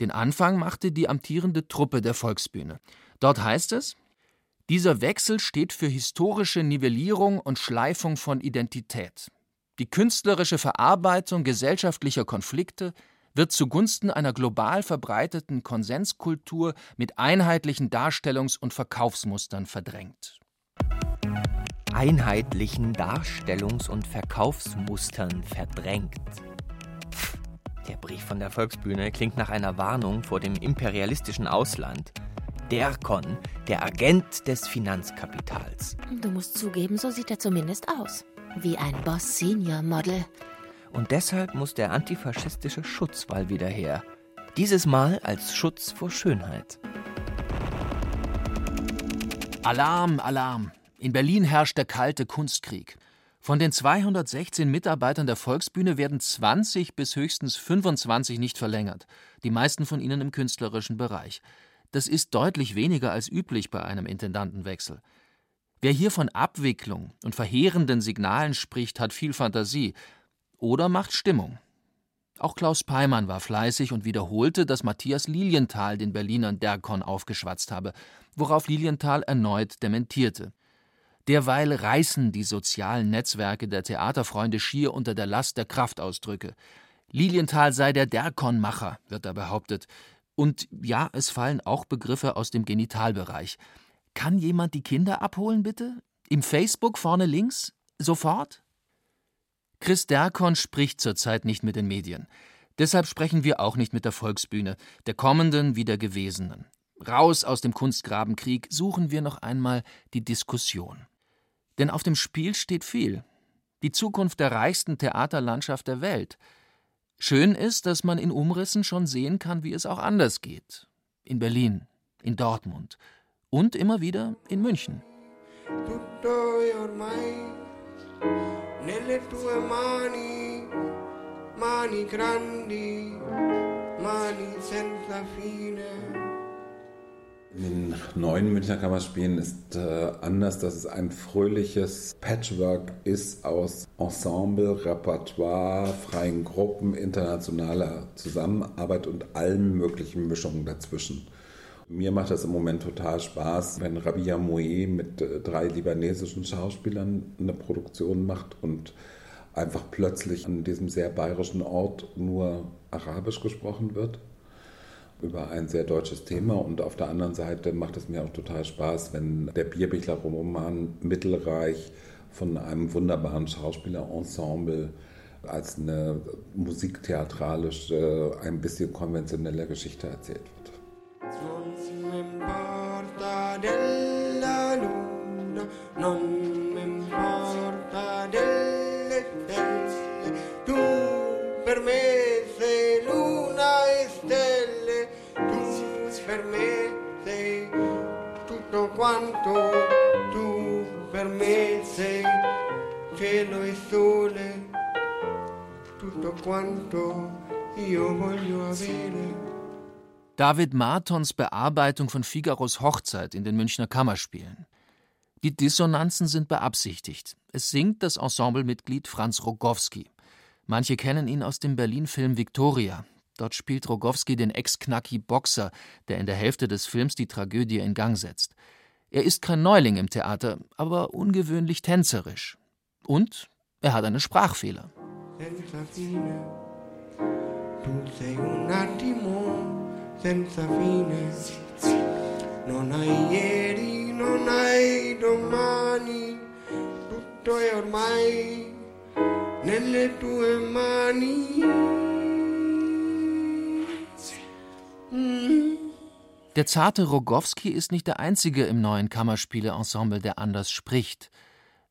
Den Anfang machte die amtierende Truppe der Volksbühne. Dort heißt es, dieser Wechsel steht für historische Nivellierung und Schleifung von Identität. Die künstlerische Verarbeitung gesellschaftlicher Konflikte, wird zugunsten einer global verbreiteten Konsenskultur mit einheitlichen Darstellungs- und Verkaufsmustern verdrängt. Einheitlichen Darstellungs- und Verkaufsmustern verdrängt. Der Brief von der Volksbühne klingt nach einer Warnung vor dem imperialistischen Ausland. Derkon, der Agent des Finanzkapitals. Du musst zugeben, so sieht er zumindest aus. Wie ein Boss-Senior-Model. Und deshalb muss der antifaschistische Schutzwall wieder her. Dieses Mal als Schutz vor Schönheit. Alarm, Alarm. In Berlin herrscht der kalte Kunstkrieg. Von den 216 Mitarbeitern der Volksbühne werden 20 bis höchstens 25 nicht verlängert, die meisten von ihnen im künstlerischen Bereich. Das ist deutlich weniger als üblich bei einem Intendantenwechsel. Wer hier von Abwicklung und verheerenden Signalen spricht, hat viel Fantasie, oder macht Stimmung. Auch Klaus Peimann war fleißig und wiederholte, dass Matthias Lilienthal den Berlinern Derkon aufgeschwatzt habe, worauf Lilienthal erneut dementierte. Derweil reißen die sozialen Netzwerke der Theaterfreunde schier unter der Last der Kraftausdrücke. Lilienthal sei der Derkon-Macher, wird da behauptet. Und ja, es fallen auch Begriffe aus dem Genitalbereich. Kann jemand die Kinder abholen, bitte? Im Facebook vorne links? Sofort? Chris Derkon spricht zurzeit nicht mit den Medien. Deshalb sprechen wir auch nicht mit der Volksbühne, der kommenden wie der gewesenen. Raus aus dem Kunstgrabenkrieg suchen wir noch einmal die Diskussion. Denn auf dem Spiel steht viel. Die Zukunft der reichsten Theaterlandschaft der Welt. Schön ist, dass man in Umrissen schon sehen kann, wie es auch anders geht. In Berlin, in Dortmund und immer wieder in München. Nelle tue mani, mani grandi, mani senza fine. In den neuen Münchner Kammerspielen ist äh, anders, dass es ein fröhliches Patchwork ist aus Ensemble, Repertoire, freien Gruppen, internationaler Zusammenarbeit und allen möglichen Mischungen dazwischen. Mir macht das im Moment total Spaß, wenn Rabia Moe mit äh, drei libanesischen Schauspielern eine Produktion macht und einfach plötzlich an diesem sehr bayerischen Ort nur Arabisch gesprochen wird über ein sehr deutsches Thema und auf der anderen Seite macht es mir auch total Spaß, wenn der Bierbichler-Roman Mittelreich von einem wunderbaren Schauspielerensemble als eine musiktheatralische, ein bisschen konventionelle Geschichte erzählt wird. Non mi importa della luna, non mi importa delle stelle, tu per luna e stelle, tu per tutto quanto, tu per me sei cielo e sole, tutto quanto io voglio avere. David Martons Bearbeitung von Figaros Hochzeit in den Münchner Kammerspielen. Die Dissonanzen sind beabsichtigt. Es singt das Ensemblemitglied Franz Rogowski. Manche kennen ihn aus dem Berlin-Film Victoria. Dort spielt Rogowski den Ex-Knacki-Boxer, der in der Hälfte des Films die Tragödie in Gang setzt. Er ist kein Neuling im Theater, aber ungewöhnlich tänzerisch. Und er hat einen Sprachfehler. Senza fine, tu sei un attimo senza fine. Non hai ieri, non hai domani, tutto è ormai nelle tue mani. Mm. Der zarte Rogowski ist nicht der einzige im neuen Kammerspiele-Ensemble, der anders spricht.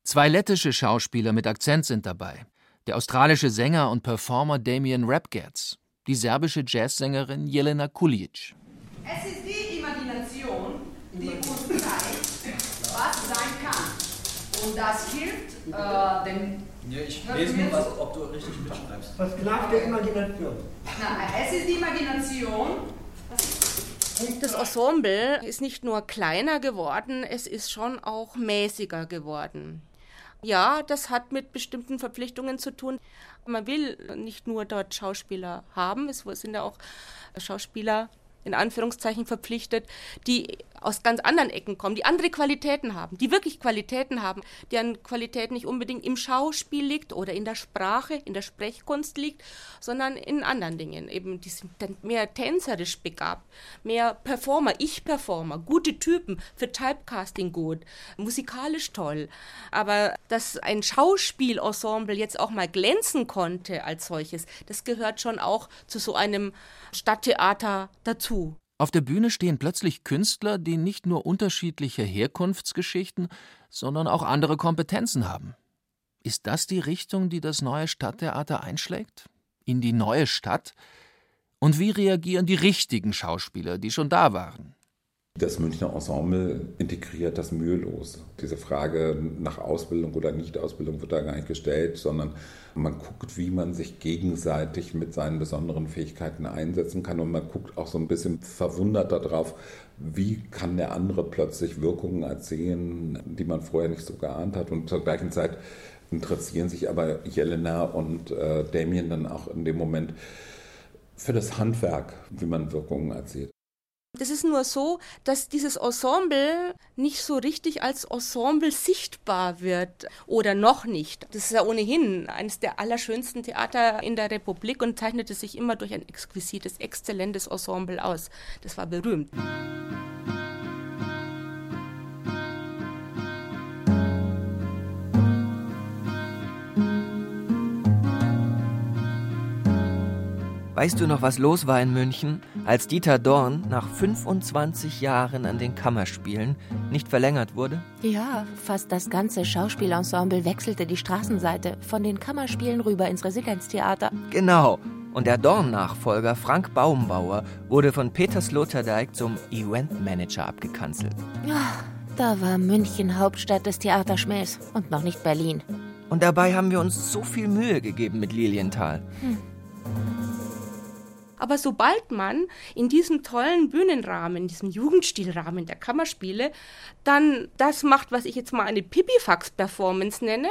Zwei lettische Schauspieler mit Akzent sind dabei. Der australische Sänger und Performer Damien Rapgatz, die serbische Jazzsängerin Jelena Kulic. Es ist die Imagination, die uns zeigt, was sein kann. Und das hilft äh, dem. Ja, ich lese nur, was, ob du richtig mitschreibst. Was knackt der Imagination? Na, es ist die Imagination, das Ensemble ist nicht nur kleiner geworden, es ist schon auch mäßiger geworden. Ja, das hat mit bestimmten Verpflichtungen zu tun. Man will nicht nur dort Schauspieler haben, es sind ja auch Schauspieler in Anführungszeichen verpflichtet, die aus ganz anderen Ecken kommen, die andere Qualitäten haben, die wirklich Qualitäten haben, deren Qualität nicht unbedingt im Schauspiel liegt oder in der Sprache, in der Sprechkunst liegt, sondern in anderen Dingen. Eben, die sind dann mehr tänzerisch begabt, mehr Performer, Ich-Performer, gute Typen, für Typecasting gut, musikalisch toll. Aber dass ein Schauspielensemble jetzt auch mal glänzen konnte als solches, das gehört schon auch zu so einem Stadttheater dazu. Auf der Bühne stehen plötzlich Künstler, die nicht nur unterschiedliche Herkunftsgeschichten, sondern auch andere Kompetenzen haben. Ist das die Richtung, die das neue Stadttheater einschlägt? In die neue Stadt? Und wie reagieren die richtigen Schauspieler, die schon da waren? Das Münchner Ensemble integriert das mühelos. Diese Frage nach Ausbildung oder Nicht-Ausbildung wird da gar nicht gestellt, sondern man guckt, wie man sich gegenseitig mit seinen besonderen Fähigkeiten einsetzen kann und man guckt auch so ein bisschen verwundert darauf, wie kann der andere plötzlich Wirkungen erzählen, die man vorher nicht so geahnt hat. Und zur gleichen Zeit interessieren sich aber Jelena und äh, Damien dann auch in dem Moment für das Handwerk, wie man Wirkungen erzählt. Das ist nur so, dass dieses Ensemble nicht so richtig als Ensemble sichtbar wird oder noch nicht. Das ist ja ohnehin eines der allerschönsten Theater in der Republik und zeichnete sich immer durch ein exquisites, exzellentes Ensemble aus. Das war berühmt. Weißt du noch, was los war in München, als Dieter Dorn nach 25 Jahren an den Kammerspielen nicht verlängert wurde? Ja, fast das ganze Schauspielensemble wechselte die Straßenseite von den Kammerspielen rüber ins Residenztheater. Genau. Und der Dorn-Nachfolger Frank Baumbauer wurde von Peter Sloterdijk zum Eventmanager abgekanzelt. Ja, da war München Hauptstadt des Theaterschmähs und noch nicht Berlin. Und dabei haben wir uns so viel Mühe gegeben mit Lilienthal. Hm. Aber sobald man in diesem tollen Bühnenrahmen, in diesem Jugendstilrahmen der Kammerspiele, dann das macht, was ich jetzt mal eine Pipifax-Performance nenne,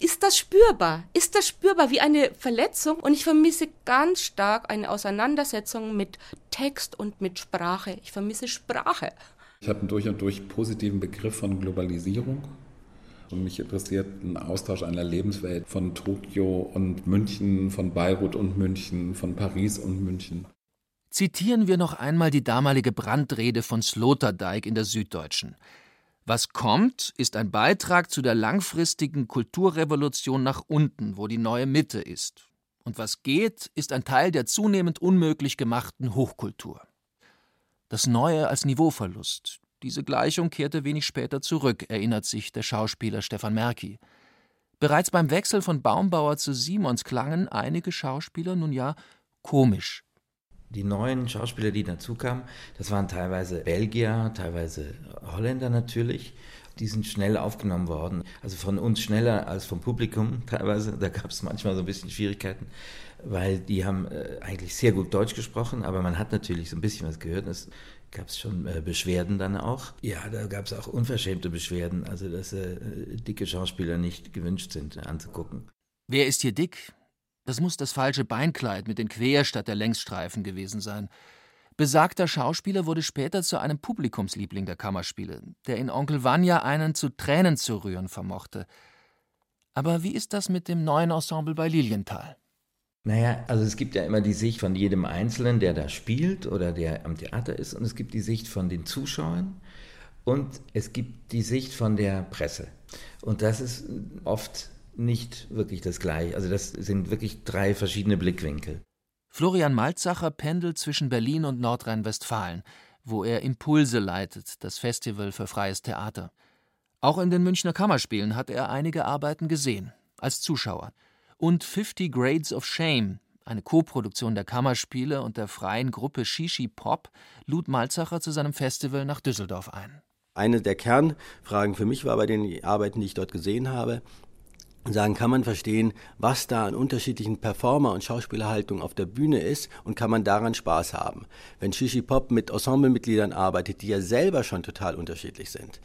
ist das spürbar? Ist das spürbar wie eine Verletzung? Und ich vermisse ganz stark eine Auseinandersetzung mit Text und mit Sprache. Ich vermisse Sprache. Ich habe einen durch und durch positiven Begriff von Globalisierung. Mich interessiert ein Austausch einer Lebenswelt von Tokio und München, von Beirut und München, von Paris und München. Zitieren wir noch einmal die damalige Brandrede von Sloterdijk in der Süddeutschen. Was kommt, ist ein Beitrag zu der langfristigen Kulturrevolution nach unten, wo die neue Mitte ist. Und was geht, ist ein Teil der zunehmend unmöglich gemachten Hochkultur. Das Neue als Niveauverlust, diese Gleichung kehrte wenig später zurück, erinnert sich der Schauspieler Stefan Merki. Bereits beim Wechsel von Baumbauer zu Simons klangen einige Schauspieler nun ja komisch. Die neuen Schauspieler, die dazukamen, das waren teilweise Belgier, teilweise Holländer natürlich. Die sind schnell aufgenommen worden. Also von uns schneller als vom Publikum teilweise. Da gab es manchmal so ein bisschen Schwierigkeiten, weil die haben äh, eigentlich sehr gut Deutsch gesprochen, aber man hat natürlich so ein bisschen was gehört. Das gab es schon äh, Beschwerden dann auch. Ja, da gab es auch unverschämte Beschwerden, also dass äh, dicke Schauspieler nicht gewünscht sind anzugucken. Wer ist hier dick? Das muss das falsche Beinkleid mit den Quer- statt der Längsstreifen gewesen sein. Besagter Schauspieler wurde später zu einem Publikumsliebling der Kammerspiele, der in Onkel Vanya einen zu Tränen zu rühren vermochte. Aber wie ist das mit dem neuen Ensemble bei Lilienthal? Naja, also es gibt ja immer die Sicht von jedem Einzelnen, der da spielt oder der am Theater ist, und es gibt die Sicht von den Zuschauern und es gibt die Sicht von der Presse. Und das ist oft nicht wirklich das gleiche. Also das sind wirklich drei verschiedene Blickwinkel. Florian Malzacher pendelt zwischen Berlin und Nordrhein-Westfalen, wo er Impulse leitet, das Festival für freies Theater. Auch in den Münchner Kammerspielen hat er einige Arbeiten gesehen, als Zuschauer und Fifty Grades of Shame, eine Koproduktion der Kammerspiele und der freien Gruppe Shishi Pop, lud Malzacher zu seinem Festival nach Düsseldorf ein. Eine der Kernfragen für mich war bei den Arbeiten, die ich dort gesehen habe, sagen, kann man verstehen, was da an unterschiedlichen Performer- und Schauspielerhaltungen auf der Bühne ist und kann man daran Spaß haben. Wenn Shishi Pop mit Ensemblemitgliedern arbeitet, die ja selber schon total unterschiedlich sind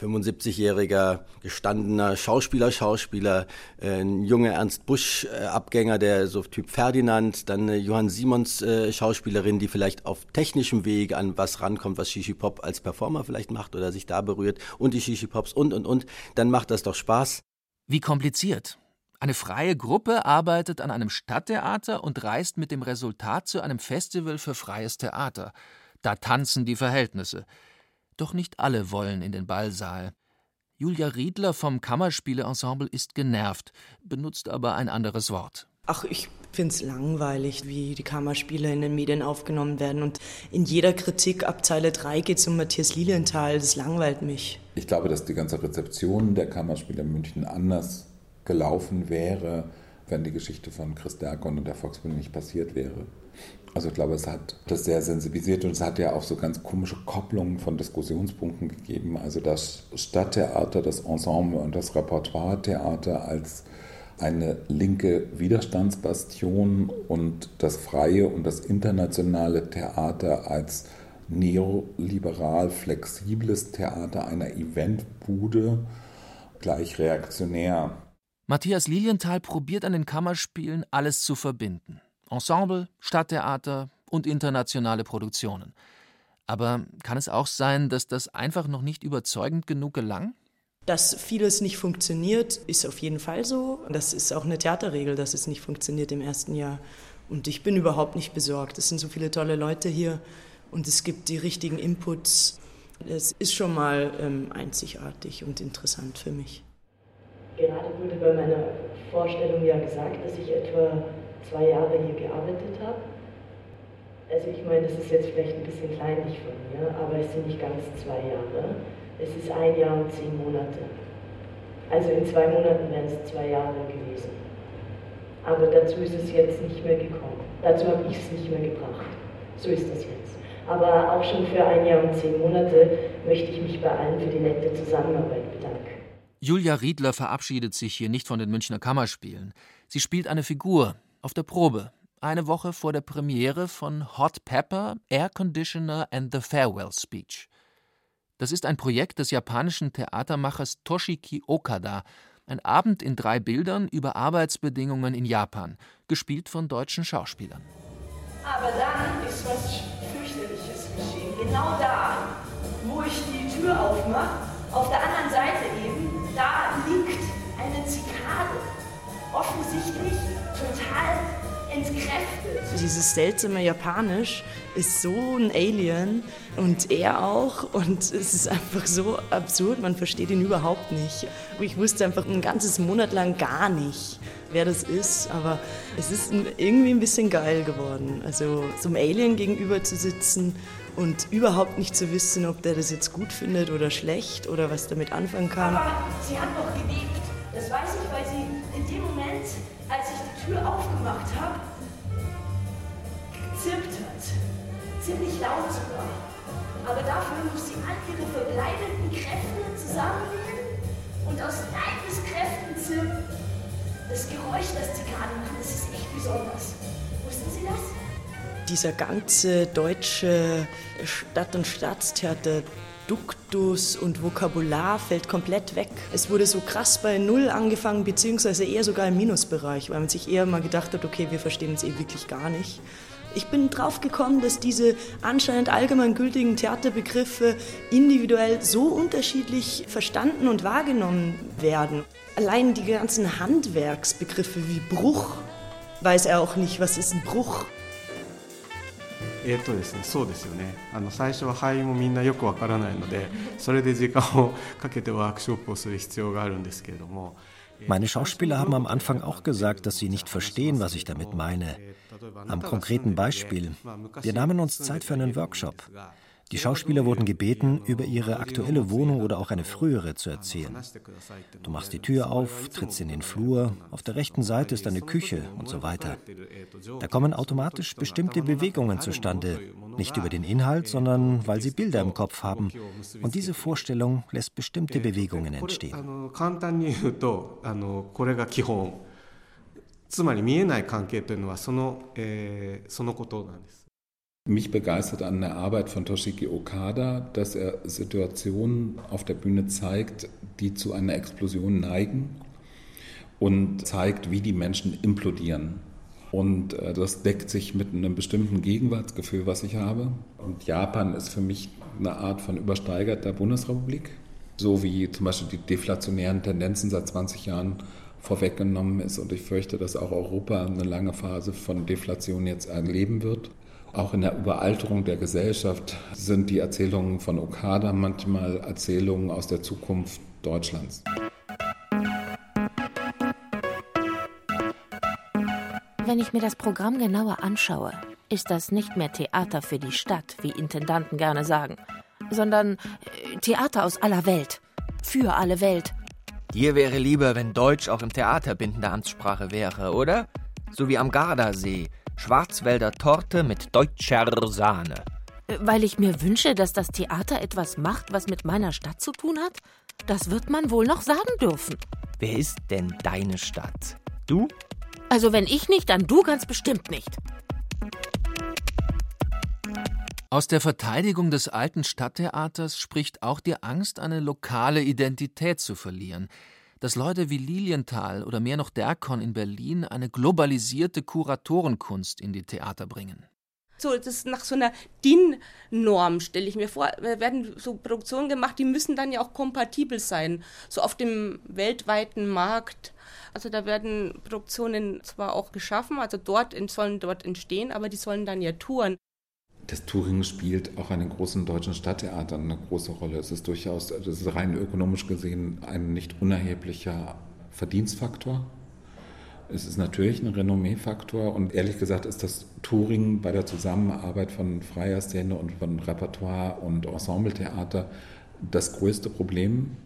75-jähriger gestandener Schauspieler, Schauspieler, äh, ein junger Ernst Busch äh, der so Typ Ferdinand, dann eine Johann Simons äh, Schauspielerin, die vielleicht auf technischem Weg an was rankommt, was Shishi Pop als Performer vielleicht macht oder sich da berührt und die Shishi Pops und und und, dann macht das doch Spaß. Wie kompliziert. Eine freie Gruppe arbeitet an einem Stadttheater und reist mit dem Resultat zu einem Festival für freies Theater. Da tanzen die Verhältnisse. Doch nicht alle wollen in den Ballsaal. Julia Riedler vom Kammerspiele-Ensemble ist genervt, benutzt aber ein anderes Wort. Ach, ich finde es langweilig, wie die Kammerspiele in den Medien aufgenommen werden. Und in jeder Kritik ab Zeile 3 geht es um Matthias Lilienthal. Das langweilt mich. Ich glaube, dass die ganze Rezeption der Kammerspiele in München anders gelaufen wäre, wenn die Geschichte von Chris Derkon und der Volksbühne nicht passiert wäre. Also ich glaube, es hat das sehr sensibilisiert und es hat ja auch so ganz komische Kopplungen von Diskussionspunkten gegeben. Also das Stadttheater, das Ensemble und das Repertoire-Theater als eine linke Widerstandsbastion und das freie und das internationale Theater als neoliberal flexibles Theater einer Eventbude gleich reaktionär. Matthias Lilienthal probiert an den Kammerspielen alles zu verbinden. Ensemble, Stadttheater und internationale Produktionen. Aber kann es auch sein, dass das einfach noch nicht überzeugend genug gelang? Dass vieles nicht funktioniert, ist auf jeden Fall so. Das ist auch eine Theaterregel, dass es nicht funktioniert im ersten Jahr. Und ich bin überhaupt nicht besorgt. Es sind so viele tolle Leute hier und es gibt die richtigen Inputs. Es ist schon mal ähm, einzigartig und interessant für mich. Gerade wurde bei meiner Vorstellung ja gesagt, dass ich etwa zwei Jahre hier gearbeitet habe. Also ich meine, das ist jetzt vielleicht ein bisschen kleinlich von mir, aber es sind nicht ganz zwei Jahre. Es ist ein Jahr und zehn Monate. Also in zwei Monaten wären es zwei Jahre gewesen. Aber dazu ist es jetzt nicht mehr gekommen. Dazu habe ich es nicht mehr gebracht. So ist das jetzt. Aber auch schon für ein Jahr und zehn Monate möchte ich mich bei allen für die nette Zusammenarbeit bedanken. Julia Riedler verabschiedet sich hier nicht von den Münchner Kammerspielen. Sie spielt eine Figur auf der Probe, eine Woche vor der Premiere von Hot Pepper, Air Conditioner and the Farewell Speech. Das ist ein Projekt des japanischen Theatermachers Toshiki Okada, ein Abend in drei Bildern über Arbeitsbedingungen in Japan, gespielt von deutschen Schauspielern. Aber dann ist was fürchterliches geschehen. Genau da, wo ich die Tür aufmache, auf der anderen Seite eben, da liegt eine Zikade. Offensichtlich total entkräftet. Dieses seltsame Japanisch ist so ein Alien und er auch und es ist einfach so absurd, man versteht ihn überhaupt nicht. Ich wusste einfach ein ganzes Monat lang gar nicht, wer das ist, aber es ist irgendwie ein bisschen geil geworden. Also so einem Alien gegenüber zu sitzen und überhaupt nicht zu wissen, ob der das jetzt gut findet oder schlecht oder was damit anfangen kann. Aber sie hat noch gelebt. Das weiß ich, weil sie in dem Moment, als ich die Tür aufgemacht habe, gezirpt hat. Ziemlich laut sogar. Aber dafür muss sie all ihre verbleibenden Kräfte zusammennehmen und aus Leibeskräften zirpen. Das Geräusch, das sie gerade machen, das ist echt besonders. Wussten Sie das? Dieser ganze deutsche Stadt- und Staatstheater Duktus und Vokabular fällt komplett weg. Es wurde so krass bei Null angefangen, beziehungsweise eher sogar im Minusbereich, weil man sich eher mal gedacht hat, okay, wir verstehen uns eh wirklich gar nicht. Ich bin drauf gekommen, dass diese anscheinend allgemeingültigen Theaterbegriffe individuell so unterschiedlich verstanden und wahrgenommen werden. Allein die ganzen Handwerksbegriffe wie Bruch weiß er auch nicht, was ist ein Bruch. えーとですね、そうですよねあの最初は肺もみんなよくわからないのでそれで時間をかけてワークショップをする必要があるんですけれども Meine Schauspieler haben am Anfang auch gesagt, dass sie nicht verstehen, was ich damit meine. Am konkreten Beispiel. Wir nahmen uns Zeit für einen Workshop. Die Schauspieler wurden gebeten, über ihre aktuelle Wohnung oder auch eine frühere zu erzählen. Du machst die Tür auf, trittst in den Flur, auf der rechten Seite ist eine Küche und so weiter. Da kommen automatisch bestimmte Bewegungen zustande, nicht über den Inhalt, sondern weil sie Bilder im Kopf haben. Und diese Vorstellung lässt bestimmte Bewegungen entstehen. 簡単に言うとあのこれが基本つまり見えない関係というのはその,、えー、そのことなんです。 Mich begeistert an der Arbeit von Toshiki Okada, dass er Situationen auf der Bühne zeigt, die zu einer Explosion neigen und zeigt, wie die Menschen implodieren. Und das deckt sich mit einem bestimmten Gegenwartsgefühl, was ich habe. Und Japan ist für mich eine Art von übersteigerter Bundesrepublik, so wie zum Beispiel die deflationären Tendenzen seit 20 Jahren vorweggenommen ist. Und ich fürchte, dass auch Europa eine lange Phase von Deflation jetzt erleben wird. Auch in der Überalterung der Gesellschaft sind die Erzählungen von Okada manchmal Erzählungen aus der Zukunft Deutschlands. Wenn ich mir das Programm genauer anschaue, ist das nicht mehr Theater für die Stadt, wie Intendanten gerne sagen, sondern äh, Theater aus aller Welt, für alle Welt. Dir wäre lieber, wenn Deutsch auch im Theater bindende Amtssprache wäre, oder? So wie am Gardasee. Schwarzwälder Torte mit deutscher Sahne. Weil ich mir wünsche, dass das Theater etwas macht, was mit meiner Stadt zu tun hat? Das wird man wohl noch sagen dürfen. Wer ist denn deine Stadt? Du? Also wenn ich nicht, dann du ganz bestimmt nicht. Aus der Verteidigung des alten Stadttheaters spricht auch die Angst, eine lokale Identität zu verlieren. Dass Leute wie Lilienthal oder mehr noch Derkon in Berlin eine globalisierte Kuratorenkunst in die Theater bringen. So, das ist nach so einer DIN-Norm, stelle ich mir vor. Da werden so Produktionen gemacht, die müssen dann ja auch kompatibel sein. So auf dem weltweiten Markt. Also da werden Produktionen zwar auch geschaffen, also dort sollen dort entstehen, aber die sollen dann ja touren. Das Touring spielt auch an den großen deutschen Stadttheatern eine große Rolle. Es ist durchaus, das ist rein ökonomisch gesehen ein nicht unerheblicher Verdienstfaktor. Es ist natürlich ein Renommeefaktor und ehrlich gesagt ist das Touring bei der Zusammenarbeit von freier Szene und von Repertoire und Ensembletheater das größte Problem.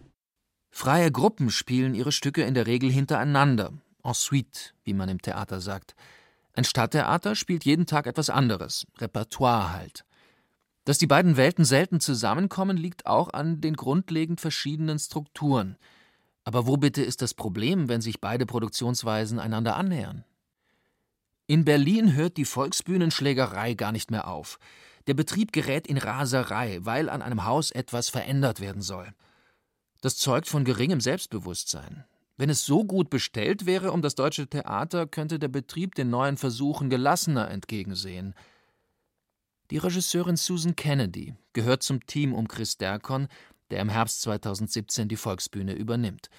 Freie Gruppen spielen ihre Stücke in der Regel hintereinander, en suite, wie man im Theater sagt. Ein Stadttheater spielt jeden Tag etwas anderes, Repertoire halt. Dass die beiden Welten selten zusammenkommen, liegt auch an den grundlegend verschiedenen Strukturen – aber wo bitte ist das Problem, wenn sich beide Produktionsweisen einander annähern? In Berlin hört die Volksbühnenschlägerei gar nicht mehr auf. Der Betrieb gerät in Raserei, weil an einem Haus etwas verändert werden soll. Das zeugt von geringem Selbstbewusstsein. Wenn es so gut bestellt wäre um das deutsche Theater, könnte der Betrieb den neuen Versuchen gelassener entgegensehen. Die Regisseurin Susan Kennedy gehört zum Team um Chris Derkon, der im Herbst 2017 die Volksbühne übernimmt.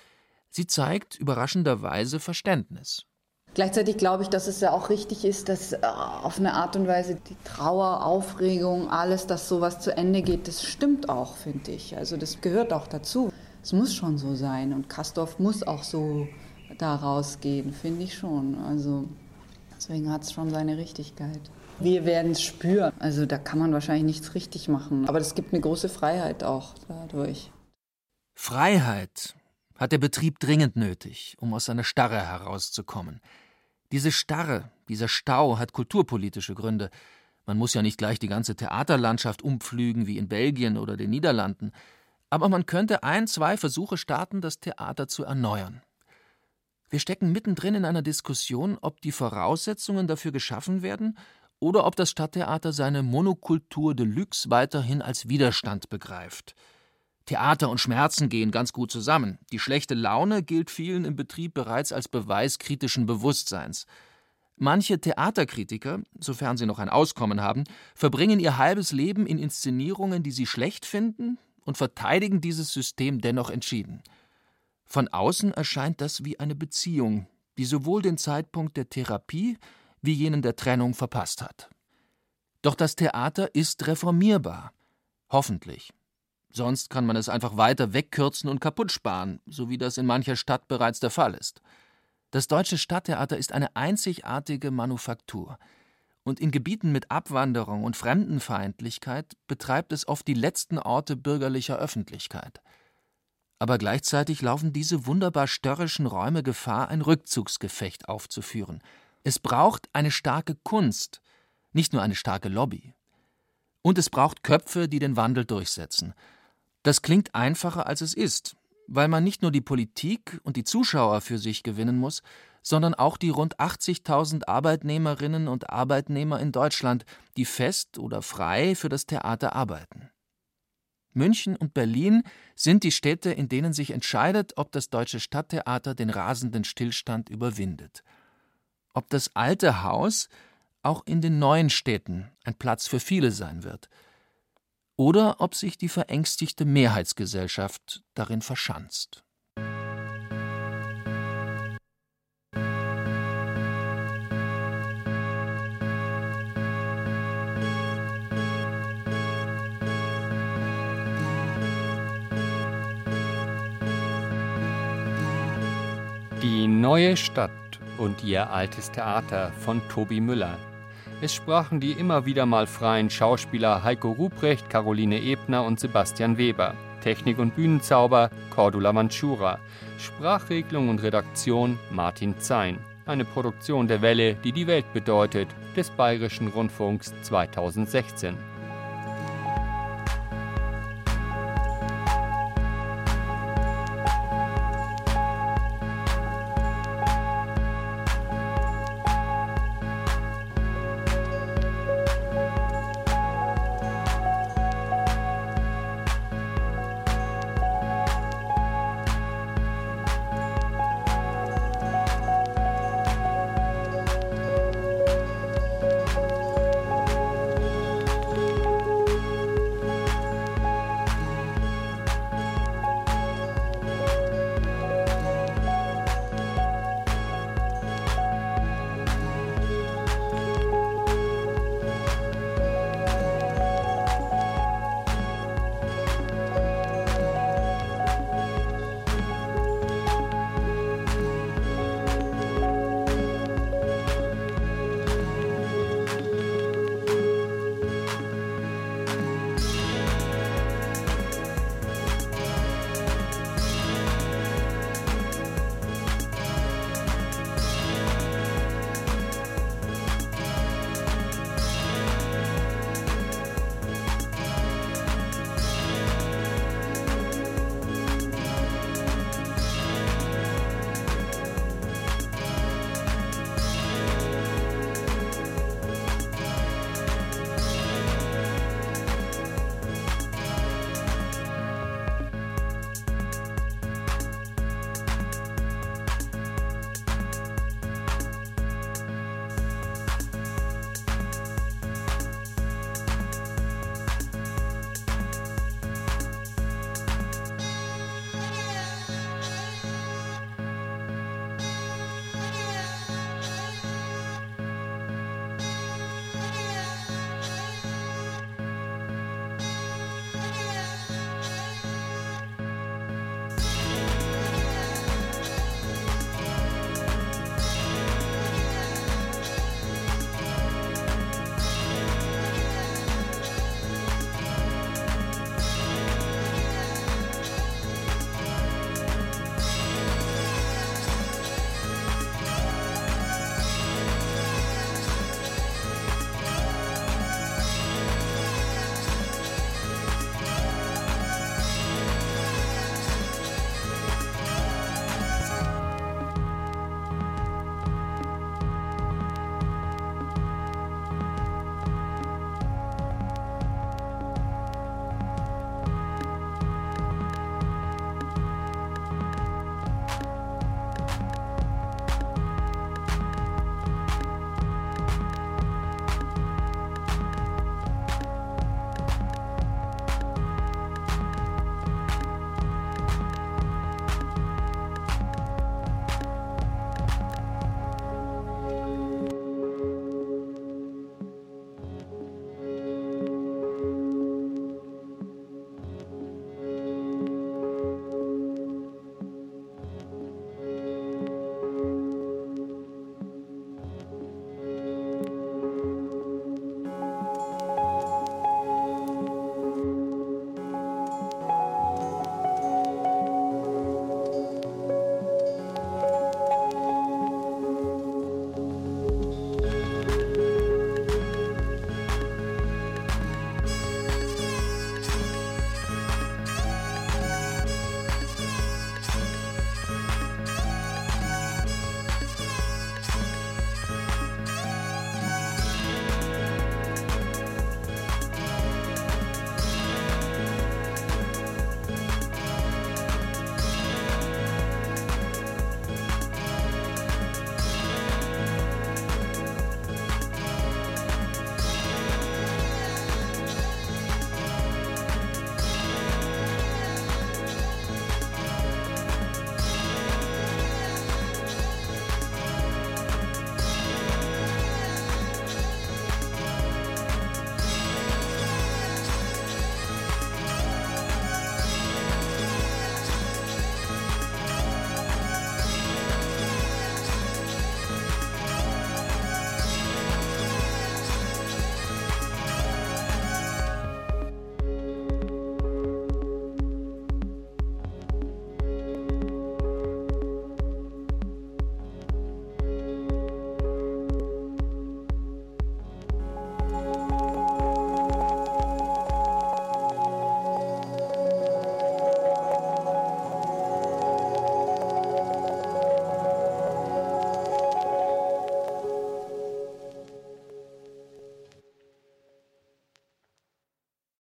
Sie zeigt überraschenderweise Verständnis. Gleichzeitig glaube ich, dass es ja auch richtig ist, dass äh, auf eine Art und Weise die Trauer, Aufregung, alles, dass sowas zu Ende geht, das stimmt auch, finde ich. Also das gehört auch dazu. Es muss schon so sein und Kastorf muss auch so da rausgehen, finde ich schon. Also deswegen hat es schon seine Richtigkeit. Wir werden es spüren. Also da kann man wahrscheinlich nichts richtig machen. Aber es gibt eine große Freiheit auch dadurch. Freiheit hat der Betrieb dringend nötig, um aus seiner Starre herauszukommen. Diese Starre, dieser Stau hat kulturpolitische Gründe. Man muss ja nicht gleich die ganze Theaterlandschaft umpflügen wie in Belgien oder den Niederlanden. Aber man könnte ein, zwei Versuche starten, das Theater zu erneuern. Wir stecken mittendrin in einer Diskussion, ob die Voraussetzungen dafür geschaffen werden oder ob das Stadttheater seine Monokultur de luxe weiterhin als Widerstand begreift. Theater und Schmerzen gehen ganz gut zusammen. Die schlechte Laune gilt vielen im Betrieb bereits als Beweis kritischen Bewusstseins. Manche Theaterkritiker, sofern sie noch ein Auskommen haben, verbringen ihr halbes Leben in Inszenierungen, die sie schlecht finden, und verteidigen dieses System dennoch entschieden. Von außen erscheint das wie eine Beziehung, die sowohl den Zeitpunkt der Therapie wie jenen der Trennung verpasst hat. Doch das Theater ist reformierbar. Hoffentlich. Sonst kann man es einfach weiter wegkürzen und kaputt sparen, so wie das in mancher Stadt bereits der Fall ist. Das deutsche Stadttheater ist eine einzigartige Manufaktur. Und in Gebieten mit Abwanderung und Fremdenfeindlichkeit betreibt es oft die letzten Orte bürgerlicher Öffentlichkeit. Aber gleichzeitig laufen diese wunderbar störrischen Räume Gefahr, ein Rückzugsgefecht aufzuführen, es braucht eine starke Kunst, nicht nur eine starke Lobby. Und es braucht Köpfe, die den Wandel durchsetzen. Das klingt einfacher, als es ist, weil man nicht nur die Politik und die Zuschauer für sich gewinnen muss, sondern auch die rund 80.000 Arbeitnehmerinnen und Arbeitnehmer in Deutschland, die fest oder frei für das Theater arbeiten. München und Berlin sind die Städte, in denen sich entscheidet, ob das deutsche Stadttheater den rasenden Stillstand überwindet ob das alte Haus auch in den neuen Städten ein Platz für viele sein wird, oder ob sich die verängstigte Mehrheitsgesellschaft darin verschanzt. Neue Stadt und ihr altes Theater von Tobi Müller. Es sprachen die immer wieder mal freien Schauspieler Heiko Ruprecht, Caroline Ebner und Sebastian Weber. Technik und Bühnenzauber Cordula Manchura. Sprachregelung und Redaktion Martin Zein. Eine Produktion der Welle, die die Welt bedeutet, des Bayerischen Rundfunks 2016.